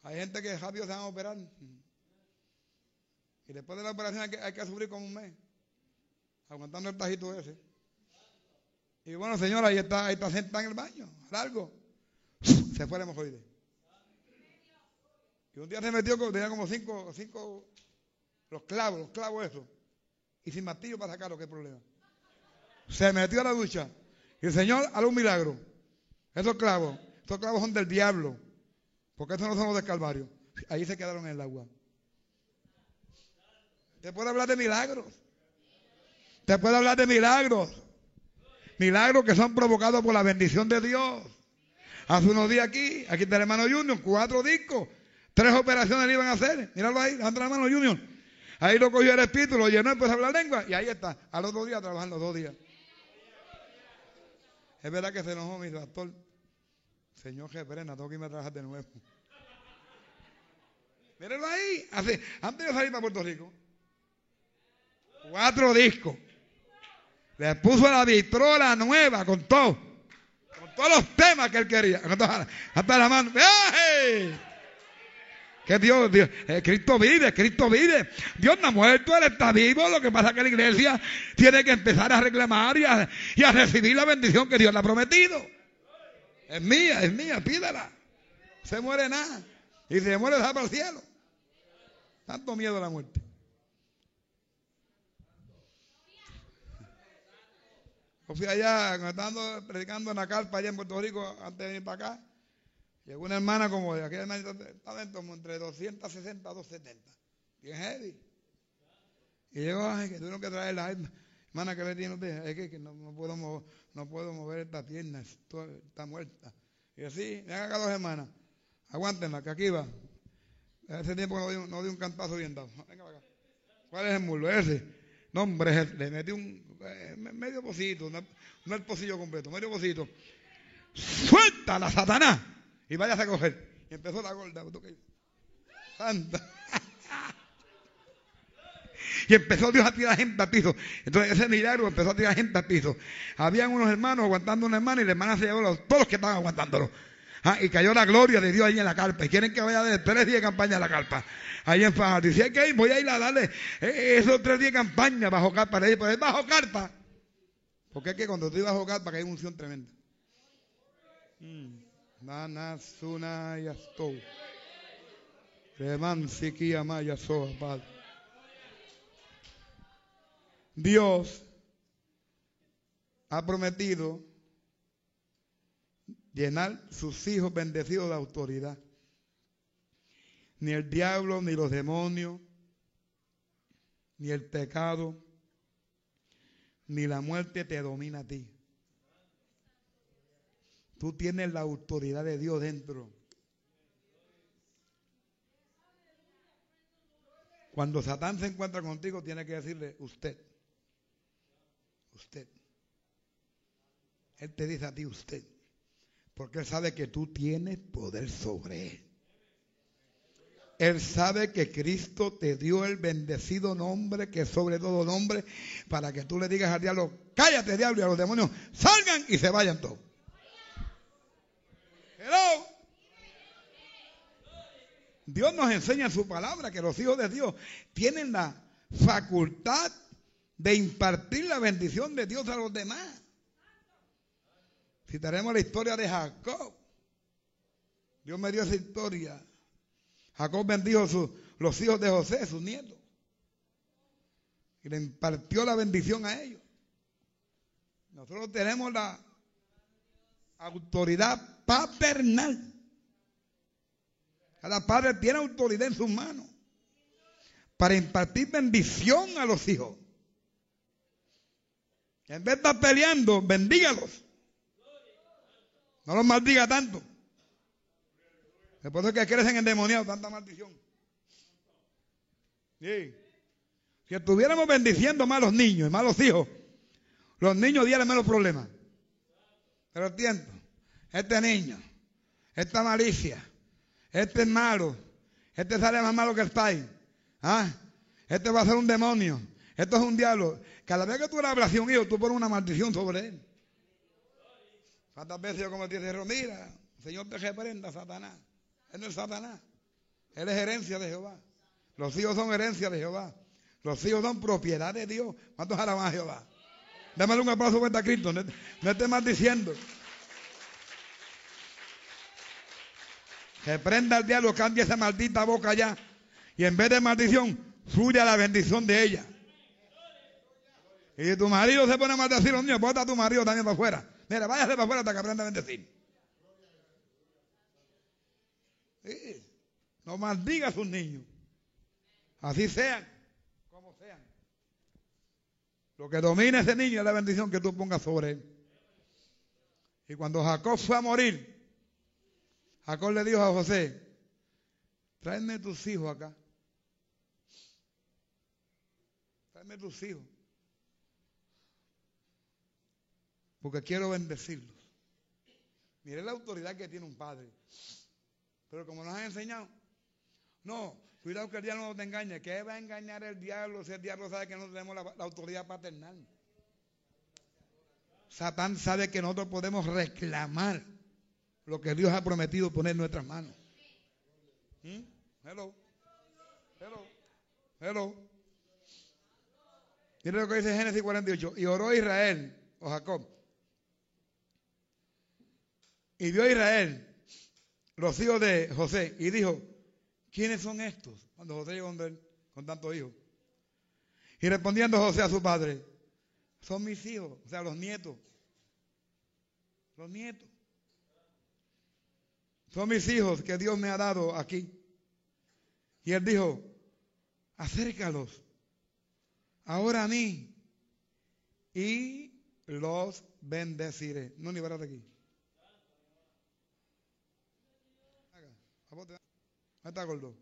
Hay gente que rápido se van a operar. Y después de la operación hay que, hay que sufrir como un mes. Aguantando el tajito ese. Y bueno, señora, ahí está, ahí está sentada en el baño, largo. Se fue la hemojoide. Y un día se metió, tenía como cinco, cinco, los clavos, los clavos esos. Y sin martillo para sacarlo, qué problema. Se metió a la ducha. Y el Señor hará un milagro. Esos clavos, esos clavos son del diablo. Porque estos no son los del Calvario. Ahí se quedaron en el agua. Te puedo hablar de milagros. Te puedo hablar de milagros. Milagros que son provocados por la bendición de Dios. Hace unos días aquí, aquí está el hermano Junior, cuatro discos, tres operaciones le iban a hacer. Míralo ahí, el hermano Junior. Ahí lo cogió el espíritu, lo llenó, empezó a hablar lengua y ahí está. Al otro día trabajando dos días. Es verdad que se enojó mi pastor. Señor Jeprena, tengo que irme a trabajar de nuevo. *laughs* Mírenlo ahí. antes de salir para Puerto Rico. Cuatro discos. Le puso la vitrola nueva con todo. Con todos los temas que él quería. Hasta la mano. ¡Ay! Que Dios, eh, Cristo vive, Cristo vive. Dios no ha muerto, Él está vivo. Lo que pasa es que la iglesia tiene que empezar a reclamar y a, recibir la bendición que Dios le ha prometido. Es mía, es mía, pídela. Se muere nada. Y si se muere, se va para el cielo. Tanto miedo a la muerte. Yo fui allá, estando predicando en la carpa allá en Puerto Rico, antes de venir para acá. Llegó una hermana como de aquella estaba dentro, entre 260 a 270. Bien heavy. Y llegó, ay, que tuvieron que traer la hermana que le tiene usted. Es que, no, puedo mover, no puedo mover esta pierna, está muerta. Y así, me haga dos hermanas. Aguántenla, que aquí va. Ese tiempo no dio, no dio un cantazo bien dado. Venga acá. ¿Cuál es el muslo? Ese. No, hombre, le metí un eh, medio pocito, no, el pocillo completo, medio pocito. Suelta la Satanás y vayas a coger. Y empezó la gorda. Santa. *laughs* Y empezó Dios a tirar gente al piso. Entonces ese milagro empezó a tirar gente al piso. Habían unos hermanos aguantando una hermana y la hermana se llevó a todos los que estaban aguantándolo. Ah, y cayó la gloria de Dios ahí en la carpa. Y quieren que vaya de tres días de campaña a la carpa. Ahí en Fajardo. Y si hay que voy a ir a darle eh, esos tres días de campaña bajo carpa. Le dije, pues es bajo carpa. Porque es que cuando estoy bajo carpa que hay unción tremenda. Mm. Dios ha prometido llenar sus hijos bendecidos de autoridad. Ni el diablo, ni los demonios, ni el pecado, ni la muerte te domina a ti. Tú tienes la autoridad de Dios dentro. Cuando Satán se encuentra contigo, tiene que decirle usted. Usted. Él te dice a ti usted. Porque Él sabe que tú tienes poder sobre Él. Él sabe que Cristo te dio el bendecido nombre que sobre todo nombre para que tú le digas al diablo, cállate diablo y a los demonios salgan y se vayan todos. Hello. Dios nos enseña en su palabra que los hijos de Dios tienen la facultad de impartir la bendición de Dios a los demás. Si tenemos la historia de Jacob, Dios me dio esa historia. Jacob bendijo los hijos de José, sus nietos. Y le impartió la bendición a ellos. Nosotros tenemos la autoridad paternal. Cada padre tiene autoridad en sus manos para impartir bendición a los hijos. En vez de estar peleando, bendígalos. No los maldiga tanto. Después de que crecen endemoniados, tanta maldición. Si estuviéramos bendiciendo más a los niños y más a los hijos, los niños dieran menos problemas. Pero entiendo, este niño, esta malicia, este es malo, este sale más malo que el pai. ¿Ah? Este va a ser un demonio. Esto es un diablo. Cada vez que tú le hablas a un hijo, tú pones una maldición sobre él. ¿Cuántas veces yo como te digo, mira, Señor te reprenda, Satanás? Él no es Satanás. Él es herencia de Jehová. Los hijos son herencia de Jehová. Los hijos son propiedad de Dios. ¿Cuántos alaban a Jehová? Démosle un aplauso fuerte a Cristo. No, no estés maldiciendo. Que prenda el diablo, cambie esa maldita boca allá. Y en vez de maldición, fluya la bendición de ella. Y tu marido se pone a maldecir los niños, bota a tu marido también para afuera. Mira, váyase para afuera hasta que aprenda a bendecir. No maldiga a sus niños. Así sean, como sean. Lo que domina ese niño es la bendición que tú pongas sobre él. Y cuando Jacob fue a morir, Jacob le dijo a José, tráeme tus hijos acá. Tráeme tus hijos. Porque quiero bendecirlos. Mire la autoridad que tiene un padre. Pero como nos han enseñado, no, cuidado que el diablo no te engañe. ¿Qué va a engañar el diablo si el diablo sabe que no tenemos la, autoridad paternal? Satán sabe que nosotros podemos reclamar lo que Dios ha prometido poner en nuestras manos. ¿Mm? Hello. Hello. Hello. Mire lo que dice Génesis 48. Y oró Israel, o Jacob. Y vio Israel los hijos de José y dijo, ¿quiénes son estos? Cuando José llegó él con tantos hijos. Y respondiendo José a su padre, son mis hijos, o sea, los nietos. Los nietos. Son mis hijos que Dios me ha dado aquí. Y él dijo, acércalos ahora a mí y los bendeciré. No, ni de aquí. ¿Dónde está gordo?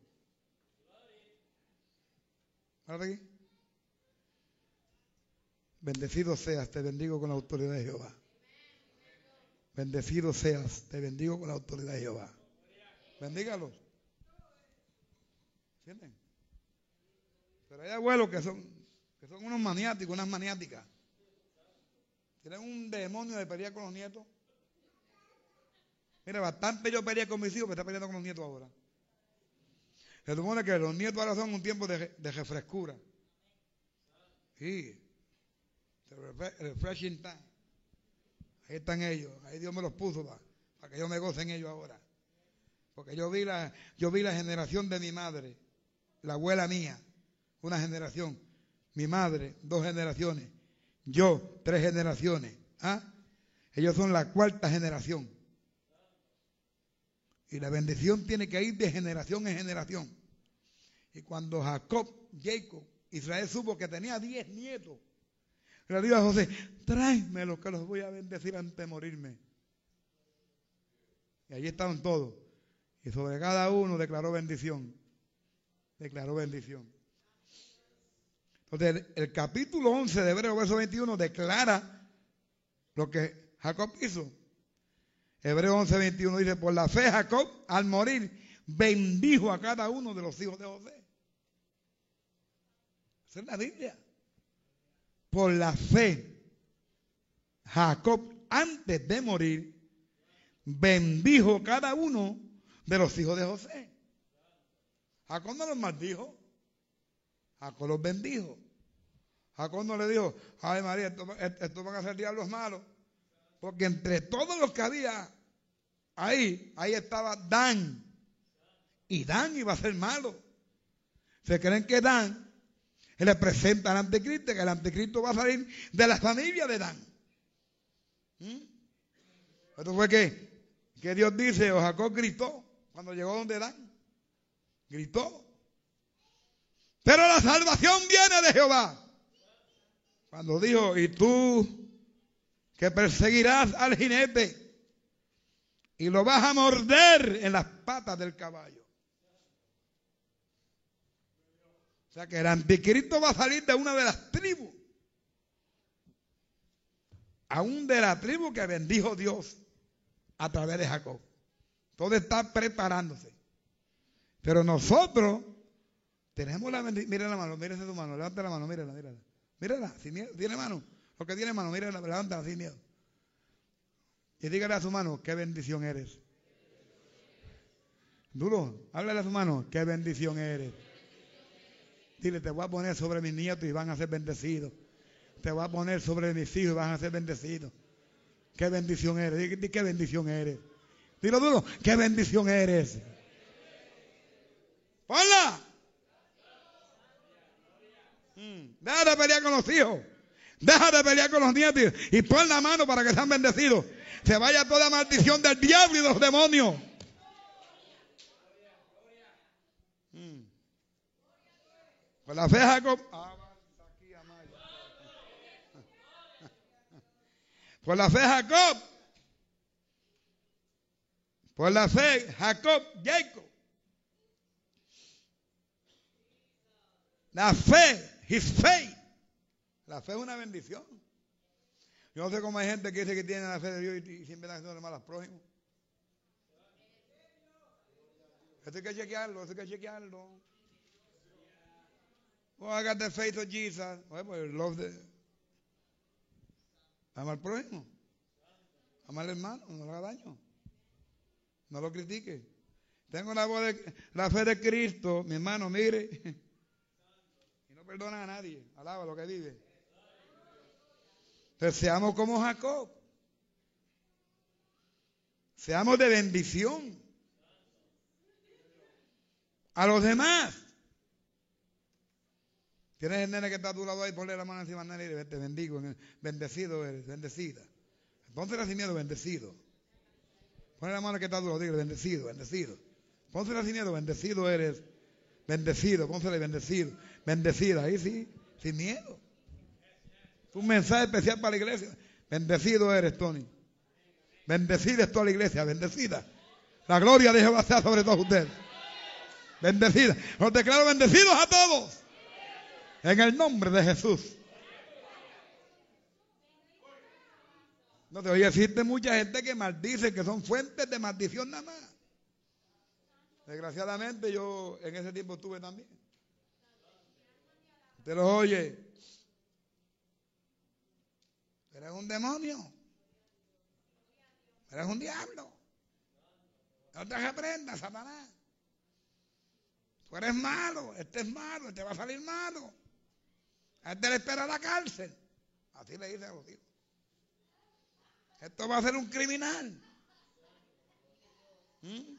Bendecido seas, te bendigo con la autoridad de Jehová. Bendecido seas, te bendigo con la autoridad de Jehová. Bendígalos. ¿Entienden? Pero hay abuelos que son, que son unos maniáticos, unas maniáticas. Tienen un demonio de pelear con los nietos. Mira, bastante yo peleé con mis hijos, me está peleando con los nietos ahora. Se supone que los nietos ahora son un tiempo de, de refrescura. Sí. Refreshing time. Ahí están ellos. Ahí Dios me los puso para, que yo me goce en ellos ahora. Porque yo vi, la, yo vi la generación de mi madre, la abuela mía, una generación. Mi madre, dos generaciones. Yo, tres generaciones. ¿Ah? Ellos son la cuarta generación. Y la bendición tiene que ir de generación en generación. Y cuando Jacob, Jacob, Israel supo que tenía diez nietos, le dijo a José, tráeme los que los voy a bendecir antes de morirme. Y allí estaban todos. Y sobre cada uno declaró bendición. Declaró bendición. Entonces, el, capítulo 11 de Hebreo, verso 21, declara lo que Jacob hizo. Hebreo 11, 21 dice, por la fe Jacob, al morir, bendijo a cada uno de los hijos de José. Esa es la Biblia. Por la fe, Jacob, antes de morir, bendijo cada uno de los hijos de José. Jacob no los maldijo. Jacob los bendijo. Jacob no le dijo, ay María, esto, van a ser diablos malos. Porque entre todos los que había ahí, ahí estaba Dan. Y Dan iba a ser malo. ¿Se creen que Dan le presenta al anticristo, que el anticristo va a salir de la familia de Dan. ¿Mm? Esto fue que, que Dios dice, o Jacob gritó cuando llegó donde Dan. Gritó. Pero la salvación viene de Jehová. Cuando dijo, y tú que perseguirás al jinete y lo vas a morder en las patas del caballo. O que el anticristo va a salir de una de las tribus. Aún de la tribu que bendijo Dios a través de Jacob. Todo está preparándose. Pero nosotros tenemos la bendición. Mira la mano, mírese tu mano, levanta la mano, mírala, mírala. Mírala, sin miedo. ¿Tiene mano? Lo que tiene mano, mírala, levántala sin miedo. Y dígale a su mano, qué bendición eres. Duro, háblale a su mano, qué bendición eres. Dile, te voy a poner sobre mis nietos y van a ser bendecidos. Te voy a poner sobre mis hijos y van a ser bendecidos. Qué bendición eres. Dile, qué bendición eres. Dilo duro, qué bendición eres. Ponla. Mm, deja de pelear con los hijos. Deja de pelear con los nietos y pon la mano para que sean bendecidos. Se vaya toda maldición del diablo y de los demonios. Por la fe Jacob. Por la fe Jacob. Por la fe Jacob, Jacob. La fe, his faith. La fe es una bendición. Yo no sé cómo hay gente que dice que tiene la fe de Dios y, siempre están haciendo mal a prójimos. Esto hay que chequearlo, esto hay que chequearlo. Oh, I got the faith of Jesus. Well, pues love the... Ama al prójimo. Ama al hermano, no le haga daño. No lo critique. Tengo la, voz de, la fe de Cristo, mi hermano, mire. Y no perdona a nadie. Alaba lo que vive. Entonces seamos como Jacob. Seamos de bendición a los demás. Tienes el nene que está a tu lado ahí, ponle la mano encima al nene y te bendigo. Bendecido eres, bendecida. Pónsela sin miedo, bendecido. Ponle la mano que está a tu lado, dile, bendecido, bendecido. Pónsela sin miedo, bendecido eres. Bendecido, pónsela bendecido. Bendecida, ahí sí, sin miedo. Un mensaje especial para la iglesia. Bendecido eres, Tony. Bendecida es toda la iglesia, bendecida. La gloria de Jehová sea sobre todos ustedes. Bendecida. Os declaro bendecidos a todos. En el nombre de Jesús. No te oye, existe mucha gente que maldice, que son fuentes de maldición nada más. Desgraciadamente yo en ese tiempo estuve también. Te lo oye. Eres un demonio. Eres un diablo. No te reprendas, Satanás. Tú eres malo, este es malo, este va a salir malo. A este le espera la cárcel. Así le dice a los hijos. Esto va a ser un criminal. ¿Mm?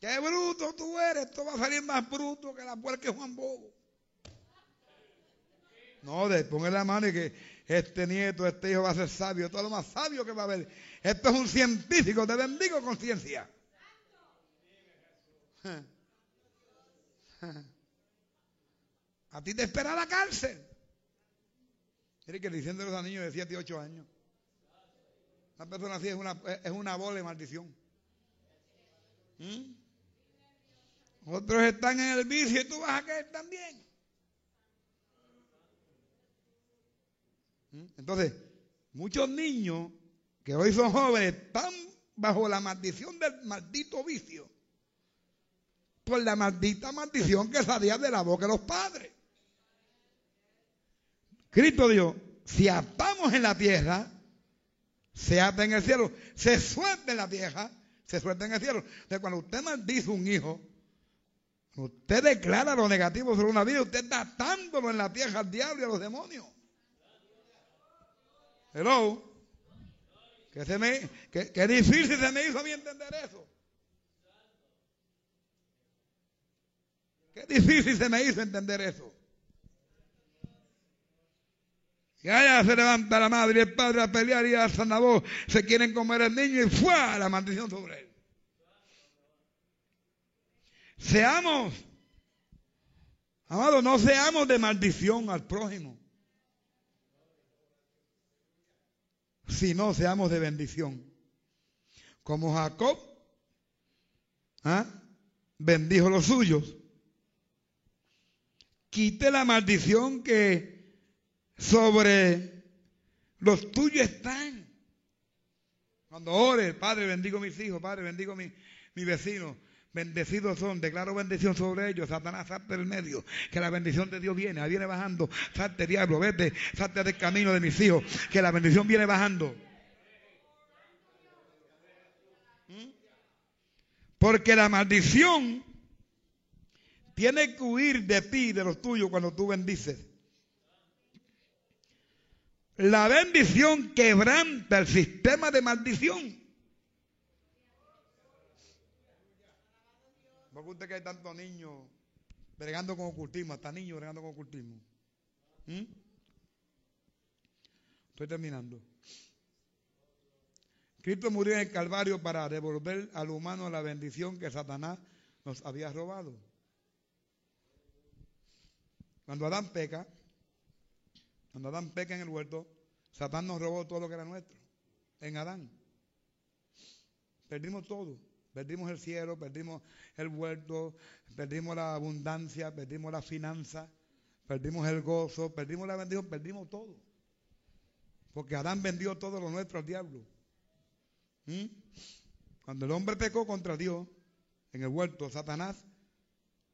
Qué bruto tú eres. Esto va a salir más bruto que la puerca de Juan Bobo. No, de ponle la mano y que este nieto, este hijo va a ser sabio. Todo lo más sabio que va a haber. Esto es un científico. Te bendigo con ciencia. *laughs* A ti te espera la cárcel. Mire que diciendo a los niños de 7 y 8 años. Una persona así es una, es una bola de maldición. ¿Mm? Otros están en el vicio y tú vas a caer también. ¿Mm? Entonces, muchos niños que hoy son jóvenes están bajo la maldición del maldito vicio. Por la maldita maldición que salía de la boca de los padres. Cristo dijo, si atamos en la tierra, se ata en el cielo. Se suelta en la tierra, se suelta en el cielo. Entonces, cuando usted maldice un hijo, usted declara lo negativo sobre una vida, usted está atándolo en la tierra al diablo y a los demonios. Hello. Que, se me, que, difícil se me hizo a mí entender eso. Qué difícil se me hizo entender eso. Y allá se levanta la madre y el padre a pelear y a voz se quieren comer el niño y fue la maldición sobre él. Seamos, amados, no seamos de maldición al prójimo, sino seamos de bendición. Como Jacob ¿ah? bendijo los suyos. Quite la maldición que sobre los tuyos están. Cuando ore, Padre, bendigo mis hijos, Padre, bendigo mi, mi vecino. Bendecidos son, declaro bendición sobre ellos. Satanás, salte del medio, que la bendición de Dios viene, ahí viene bajando. Salte, diablo, vete, salte del camino de mis hijos, que la bendición viene bajando. ¿Mm? Porque la maldición tiene que huir de ti, de los tuyos, cuando tú bendices. La bendición quebranta el sistema de maldición. ¿Por qué usted que hay tantos niños bregando con ocultismo? Hasta niños bregando con ocultismo. ¿Mm? Estoy terminando. Cristo murió en el Calvario para devolver al humano la bendición que Satanás nos había robado. Cuando Adán peca, cuando Adán peca en el huerto, Satán nos robó todo lo que era nuestro. En Adán. Perdimos todo. Perdimos el cielo, perdimos el huerto, perdimos la abundancia, perdimos la finanza, perdimos el gozo, perdimos la bendición, perdimos todo. Porque Adán vendió todo lo nuestro al diablo. ¿Mm? Cuando el hombre pecó contra Dios en el huerto, Satanás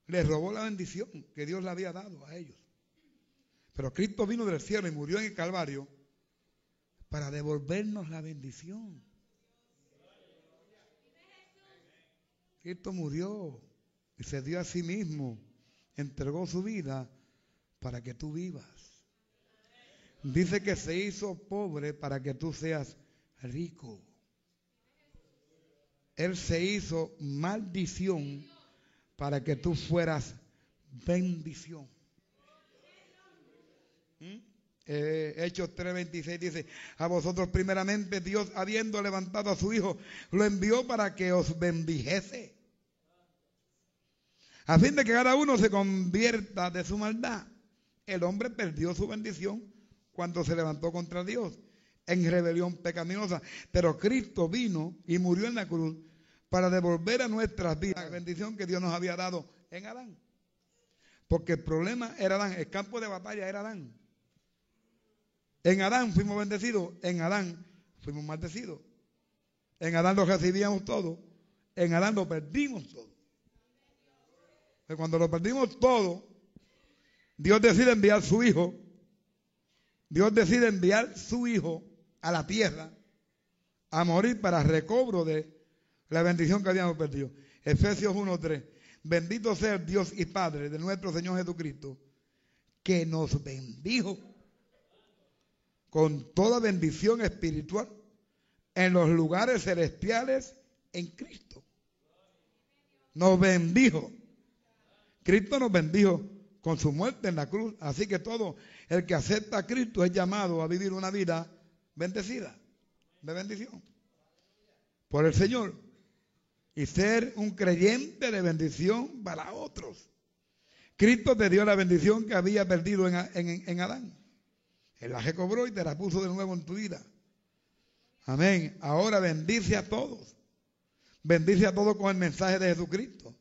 le robó la bendición que Dios le había dado a ellos. Pero Cristo vino del cielo y murió en el Calvario para devolvernos la bendición. Cristo murió y se dio a sí mismo, entregó su vida para que tú vivas. Dice que se hizo pobre para que tú seas rico. Él se hizo maldición para que tú fueras bendición. Eh, Hechos 3:26 dice, a vosotros primeramente Dios habiendo levantado a su Hijo, lo envió para que os bendijese. A fin de que cada uno se convierta de su maldad. El hombre perdió su bendición cuando se levantó contra Dios en rebelión pecaminosa. Pero Cristo vino y murió en la cruz para devolver a nuestras vidas la bendición que Dios nos había dado en Adán. Porque el problema era Adán, el campo de batalla era Adán. En Adán fuimos bendecidos, en Adán fuimos maldecidos. En Adán lo recibíamos todo, en Adán lo perdimos todo. Pero cuando lo perdimos todo, Dios decide enviar su hijo. Dios decide enviar su hijo a la tierra a morir para recobro de la bendición que habíamos perdido. Efesios 1.3. Bendito sea Dios y Padre de nuestro Señor Jesucristo, que nos bendijo con toda bendición espiritual en los lugares celestiales en Cristo. Nos bendijo. Cristo nos bendijo con su muerte en la cruz. Así que todo el que acepta a Cristo es llamado a vivir una vida bendecida, de bendición, por el Señor. Y ser un creyente de bendición para otros. Cristo te dio la bendición que había perdido en, en Adán. Él la recobró y te la puso de nuevo en tu vida. Amén. Ahora bendice a todos. Bendice a todos con el mensaje de Jesucristo.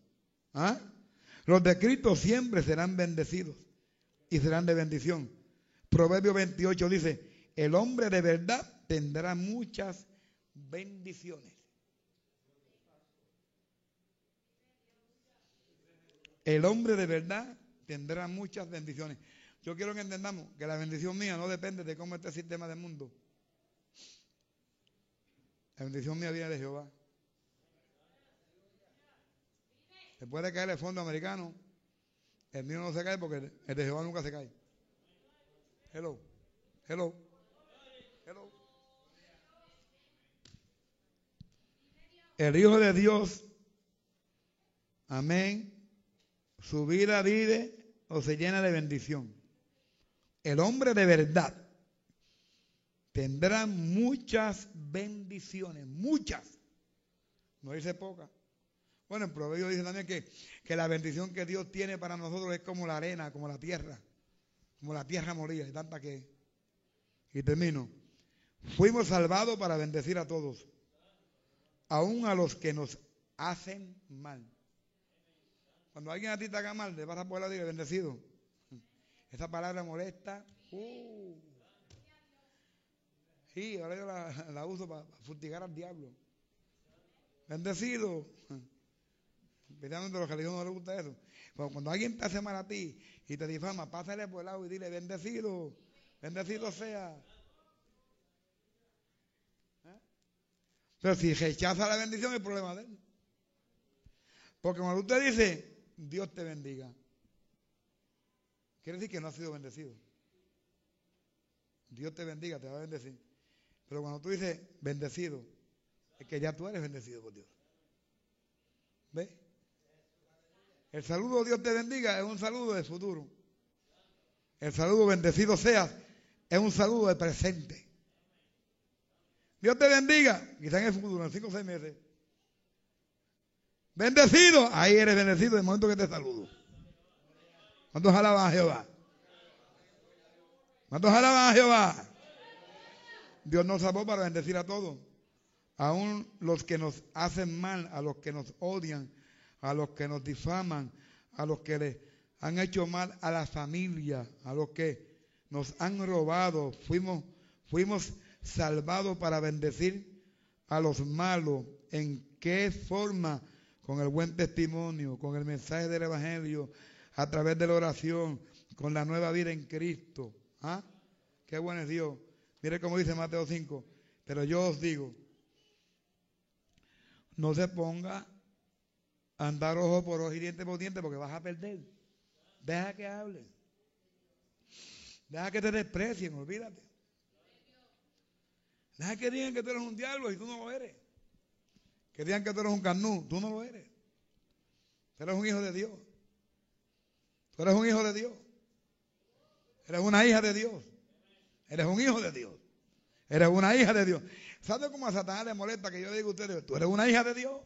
¿Ah? Los de Cristo siempre serán bendecidos y serán de bendición. Proverbio 28 dice, el hombre de verdad tendrá muchas bendiciones. El hombre de verdad tendrá muchas bendiciones. Yo quiero que entendamos que la bendición mía no depende de cómo está el sistema del mundo. La bendición mía viene de Jehová. Se puede caer el fondo americano. El mío no se cae porque el de Jehová nunca se cae. Hello. Hello. Hello. El Hijo de Dios. Amén. Su vida vive o se llena de bendición. El hombre de verdad tendrá muchas bendiciones, muchas. No dice pocas. Bueno, el proverbio dice también que, que, la bendición que Dios tiene para nosotros es como la arena, como la tierra, como la tierra molida, y tanta que. Y termino. Fuimos salvados para bendecir a todos, aún a los que nos hacen mal. Cuando alguien a ti te haga mal, le vas a poder decir bendecido. Esa palabra molesta. Uh. Sí, ahora yo la, uso para, fustigar al diablo. Bendecido. Especialmente a los religiosos no les gusta eso. cuando alguien te hace mal a ti y te difama, pásale por el lado y dile, bendecido, bendecido sea. Pero si rechaza la bendición, es problema de él. Porque cuando usted dice, Dios te bendiga, quiere decir que no ha sido bendecido. Dios te bendiga, te va a bendecir. Pero cuando tú dices bendecido, es que ya tú eres bendecido por Dios. ¿Ves? El saludo Dios te bendiga es un saludo de futuro. El saludo bendecido seas es un saludo de presente. Dios te bendiga, quizá en el futuro, en cinco o seis meses. Bendecido, ahí eres bendecido en el momento que te saludo. ¿Cuántos alaban a Jehová? ¿Cuántos alaban a Jehová? Dios nos salvó para bendecir a todos. Aún los que nos hacen mal, a los que nos odian, a los que nos difaman, a los que le han hecho mal a la familia, a los que nos han robado. Fuimos, fuimos salvados para bendecir a los malos. ¿En qué forma? Con el buen testimonio, con el mensaje del Evangelio, a través de la oración, con la nueva vida en Cristo. ¿Ah? Qué bueno es Dios. Mire cómo dice Mateo 5. Pero yo os digo, no se ponga a andar ojo por ojo y diente por diente porque vas a perder. Deja que hable. Deja que te desprecien, olvídate. Deja que digan que tú eres un diablo y tú no lo eres. Que digan que tú eres un carnú, tú no lo eres. Tú eres un hijo de Dios. Tú eres un hijo de Dios. Eres una hija de Dios. Eres un hijo de Dios. Eres una hija de Dios. ¿Sabe cómo a Satanás le molesta que yo diga a ustedes, tú eres una hija de Dios?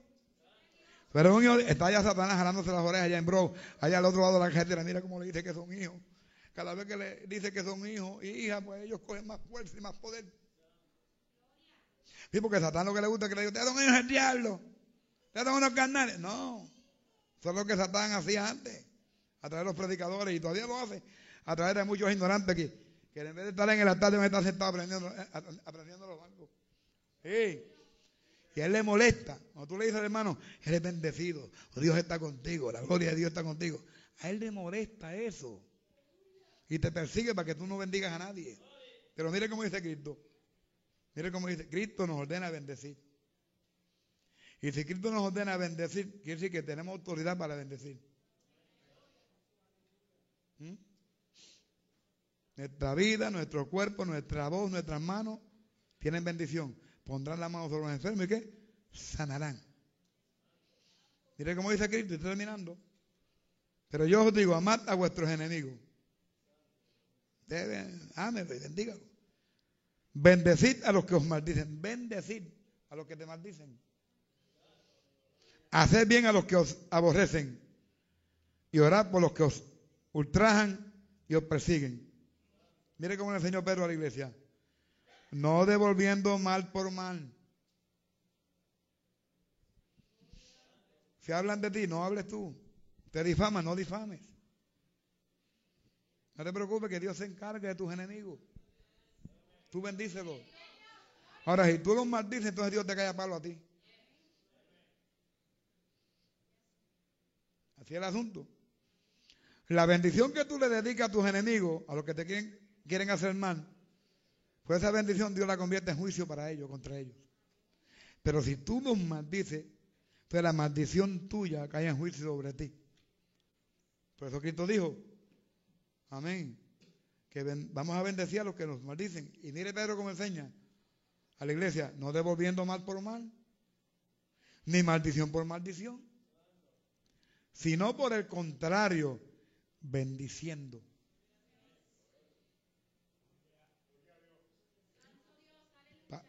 Tú eres un hijo de... Está allá Satanás jalándose las orejas allá en Bro, allá al otro lado de la carretera. Mira cómo le dice que son hijos. Cada vez que le dice que son hijos y hijas, pues ellos cogen más fuerza y más poder. Sí, porque Satanás lo que le gusta es que le diga, ustedes son hijos del diablo. Ustedes son unos carnales. No. Eso es lo que Satanás hacía antes. A través de los predicadores y todavía lo hace. A través de muchos ignorantes que que en vez de estar en el altar deben estar sentados aprendiendo, eh, aprendiendo los bancos. Y a él le molesta. Cuando tú le dices al hermano, él es bendecido, Dios está contigo, la gloria de Dios está contigo. A él le molesta eso. Y te persigue para que tú no bendigas a nadie. Pero mire cómo dice Cristo. Mire cómo dice, Cristo nos ordena bendecir. Y si Cristo nos ordena bendecir, quiere decir que tenemos autoridad para bendecir. ¿Mm? Nuestra vida, nuestro cuerpo, nuestra voz, nuestras manos tienen bendición. Pondrán la mano sobre los enfermos y ¿qué? Sanarán. Mire cómo dice Cristo, estoy terminando. Pero yo os digo, amad a vuestros enemigos. Deben, ámelo y bendígalo. Bendecid a los que os maldicen. Bendecid a los que te maldicen. Haced bien a los que os aborrecen. Y orad por los que os ultrajan y os persiguen. Mire cómo le enseñó Pedro a la iglesia. No devolviendo mal por mal. Si hablan de ti, no hables tú. Te difaman, no difames. No te preocupes que Dios se encargue de tus enemigos. Tú bendícelos. Ahora, si tú los maldices, entonces Dios te cae a palo a ti. Así es el asunto. La bendición que tú le dedicas a tus enemigos, a los que te quieren, quieren hacer mal, pues esa bendición Dios la convierte en juicio para ellos, contra ellos. Pero si tú los maldices, pues la maldición tuya cae en juicio sobre ti. Por eso Cristo dijo, amén, que vamos a bendecir a los que nos maldicen. Y mire Pedro cómo enseña a la iglesia, no devolviendo mal por mal, ni maldición por maldición, sino por el contrario, bendiciendo.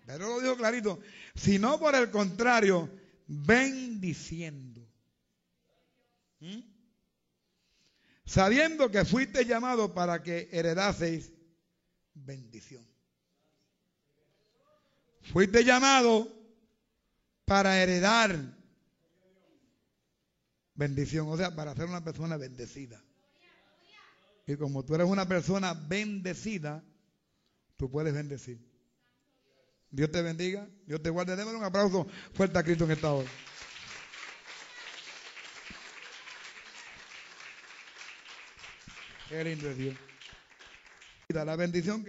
Pedro lo dijo clarito, sino por el contrario, bendiciendo. ¿Mm? Sabiendo que fuiste llamado para que heredaseis bendición. Fuiste llamado para heredar bendición, o sea, para ser una persona bendecida. Y como tú eres una persona bendecida, tú puedes bendecir. Dios te bendiga, Dios te guarde. Démosle un aplauso fuerte a Cristo en esta hora. Qué lindo es Dios. La bendición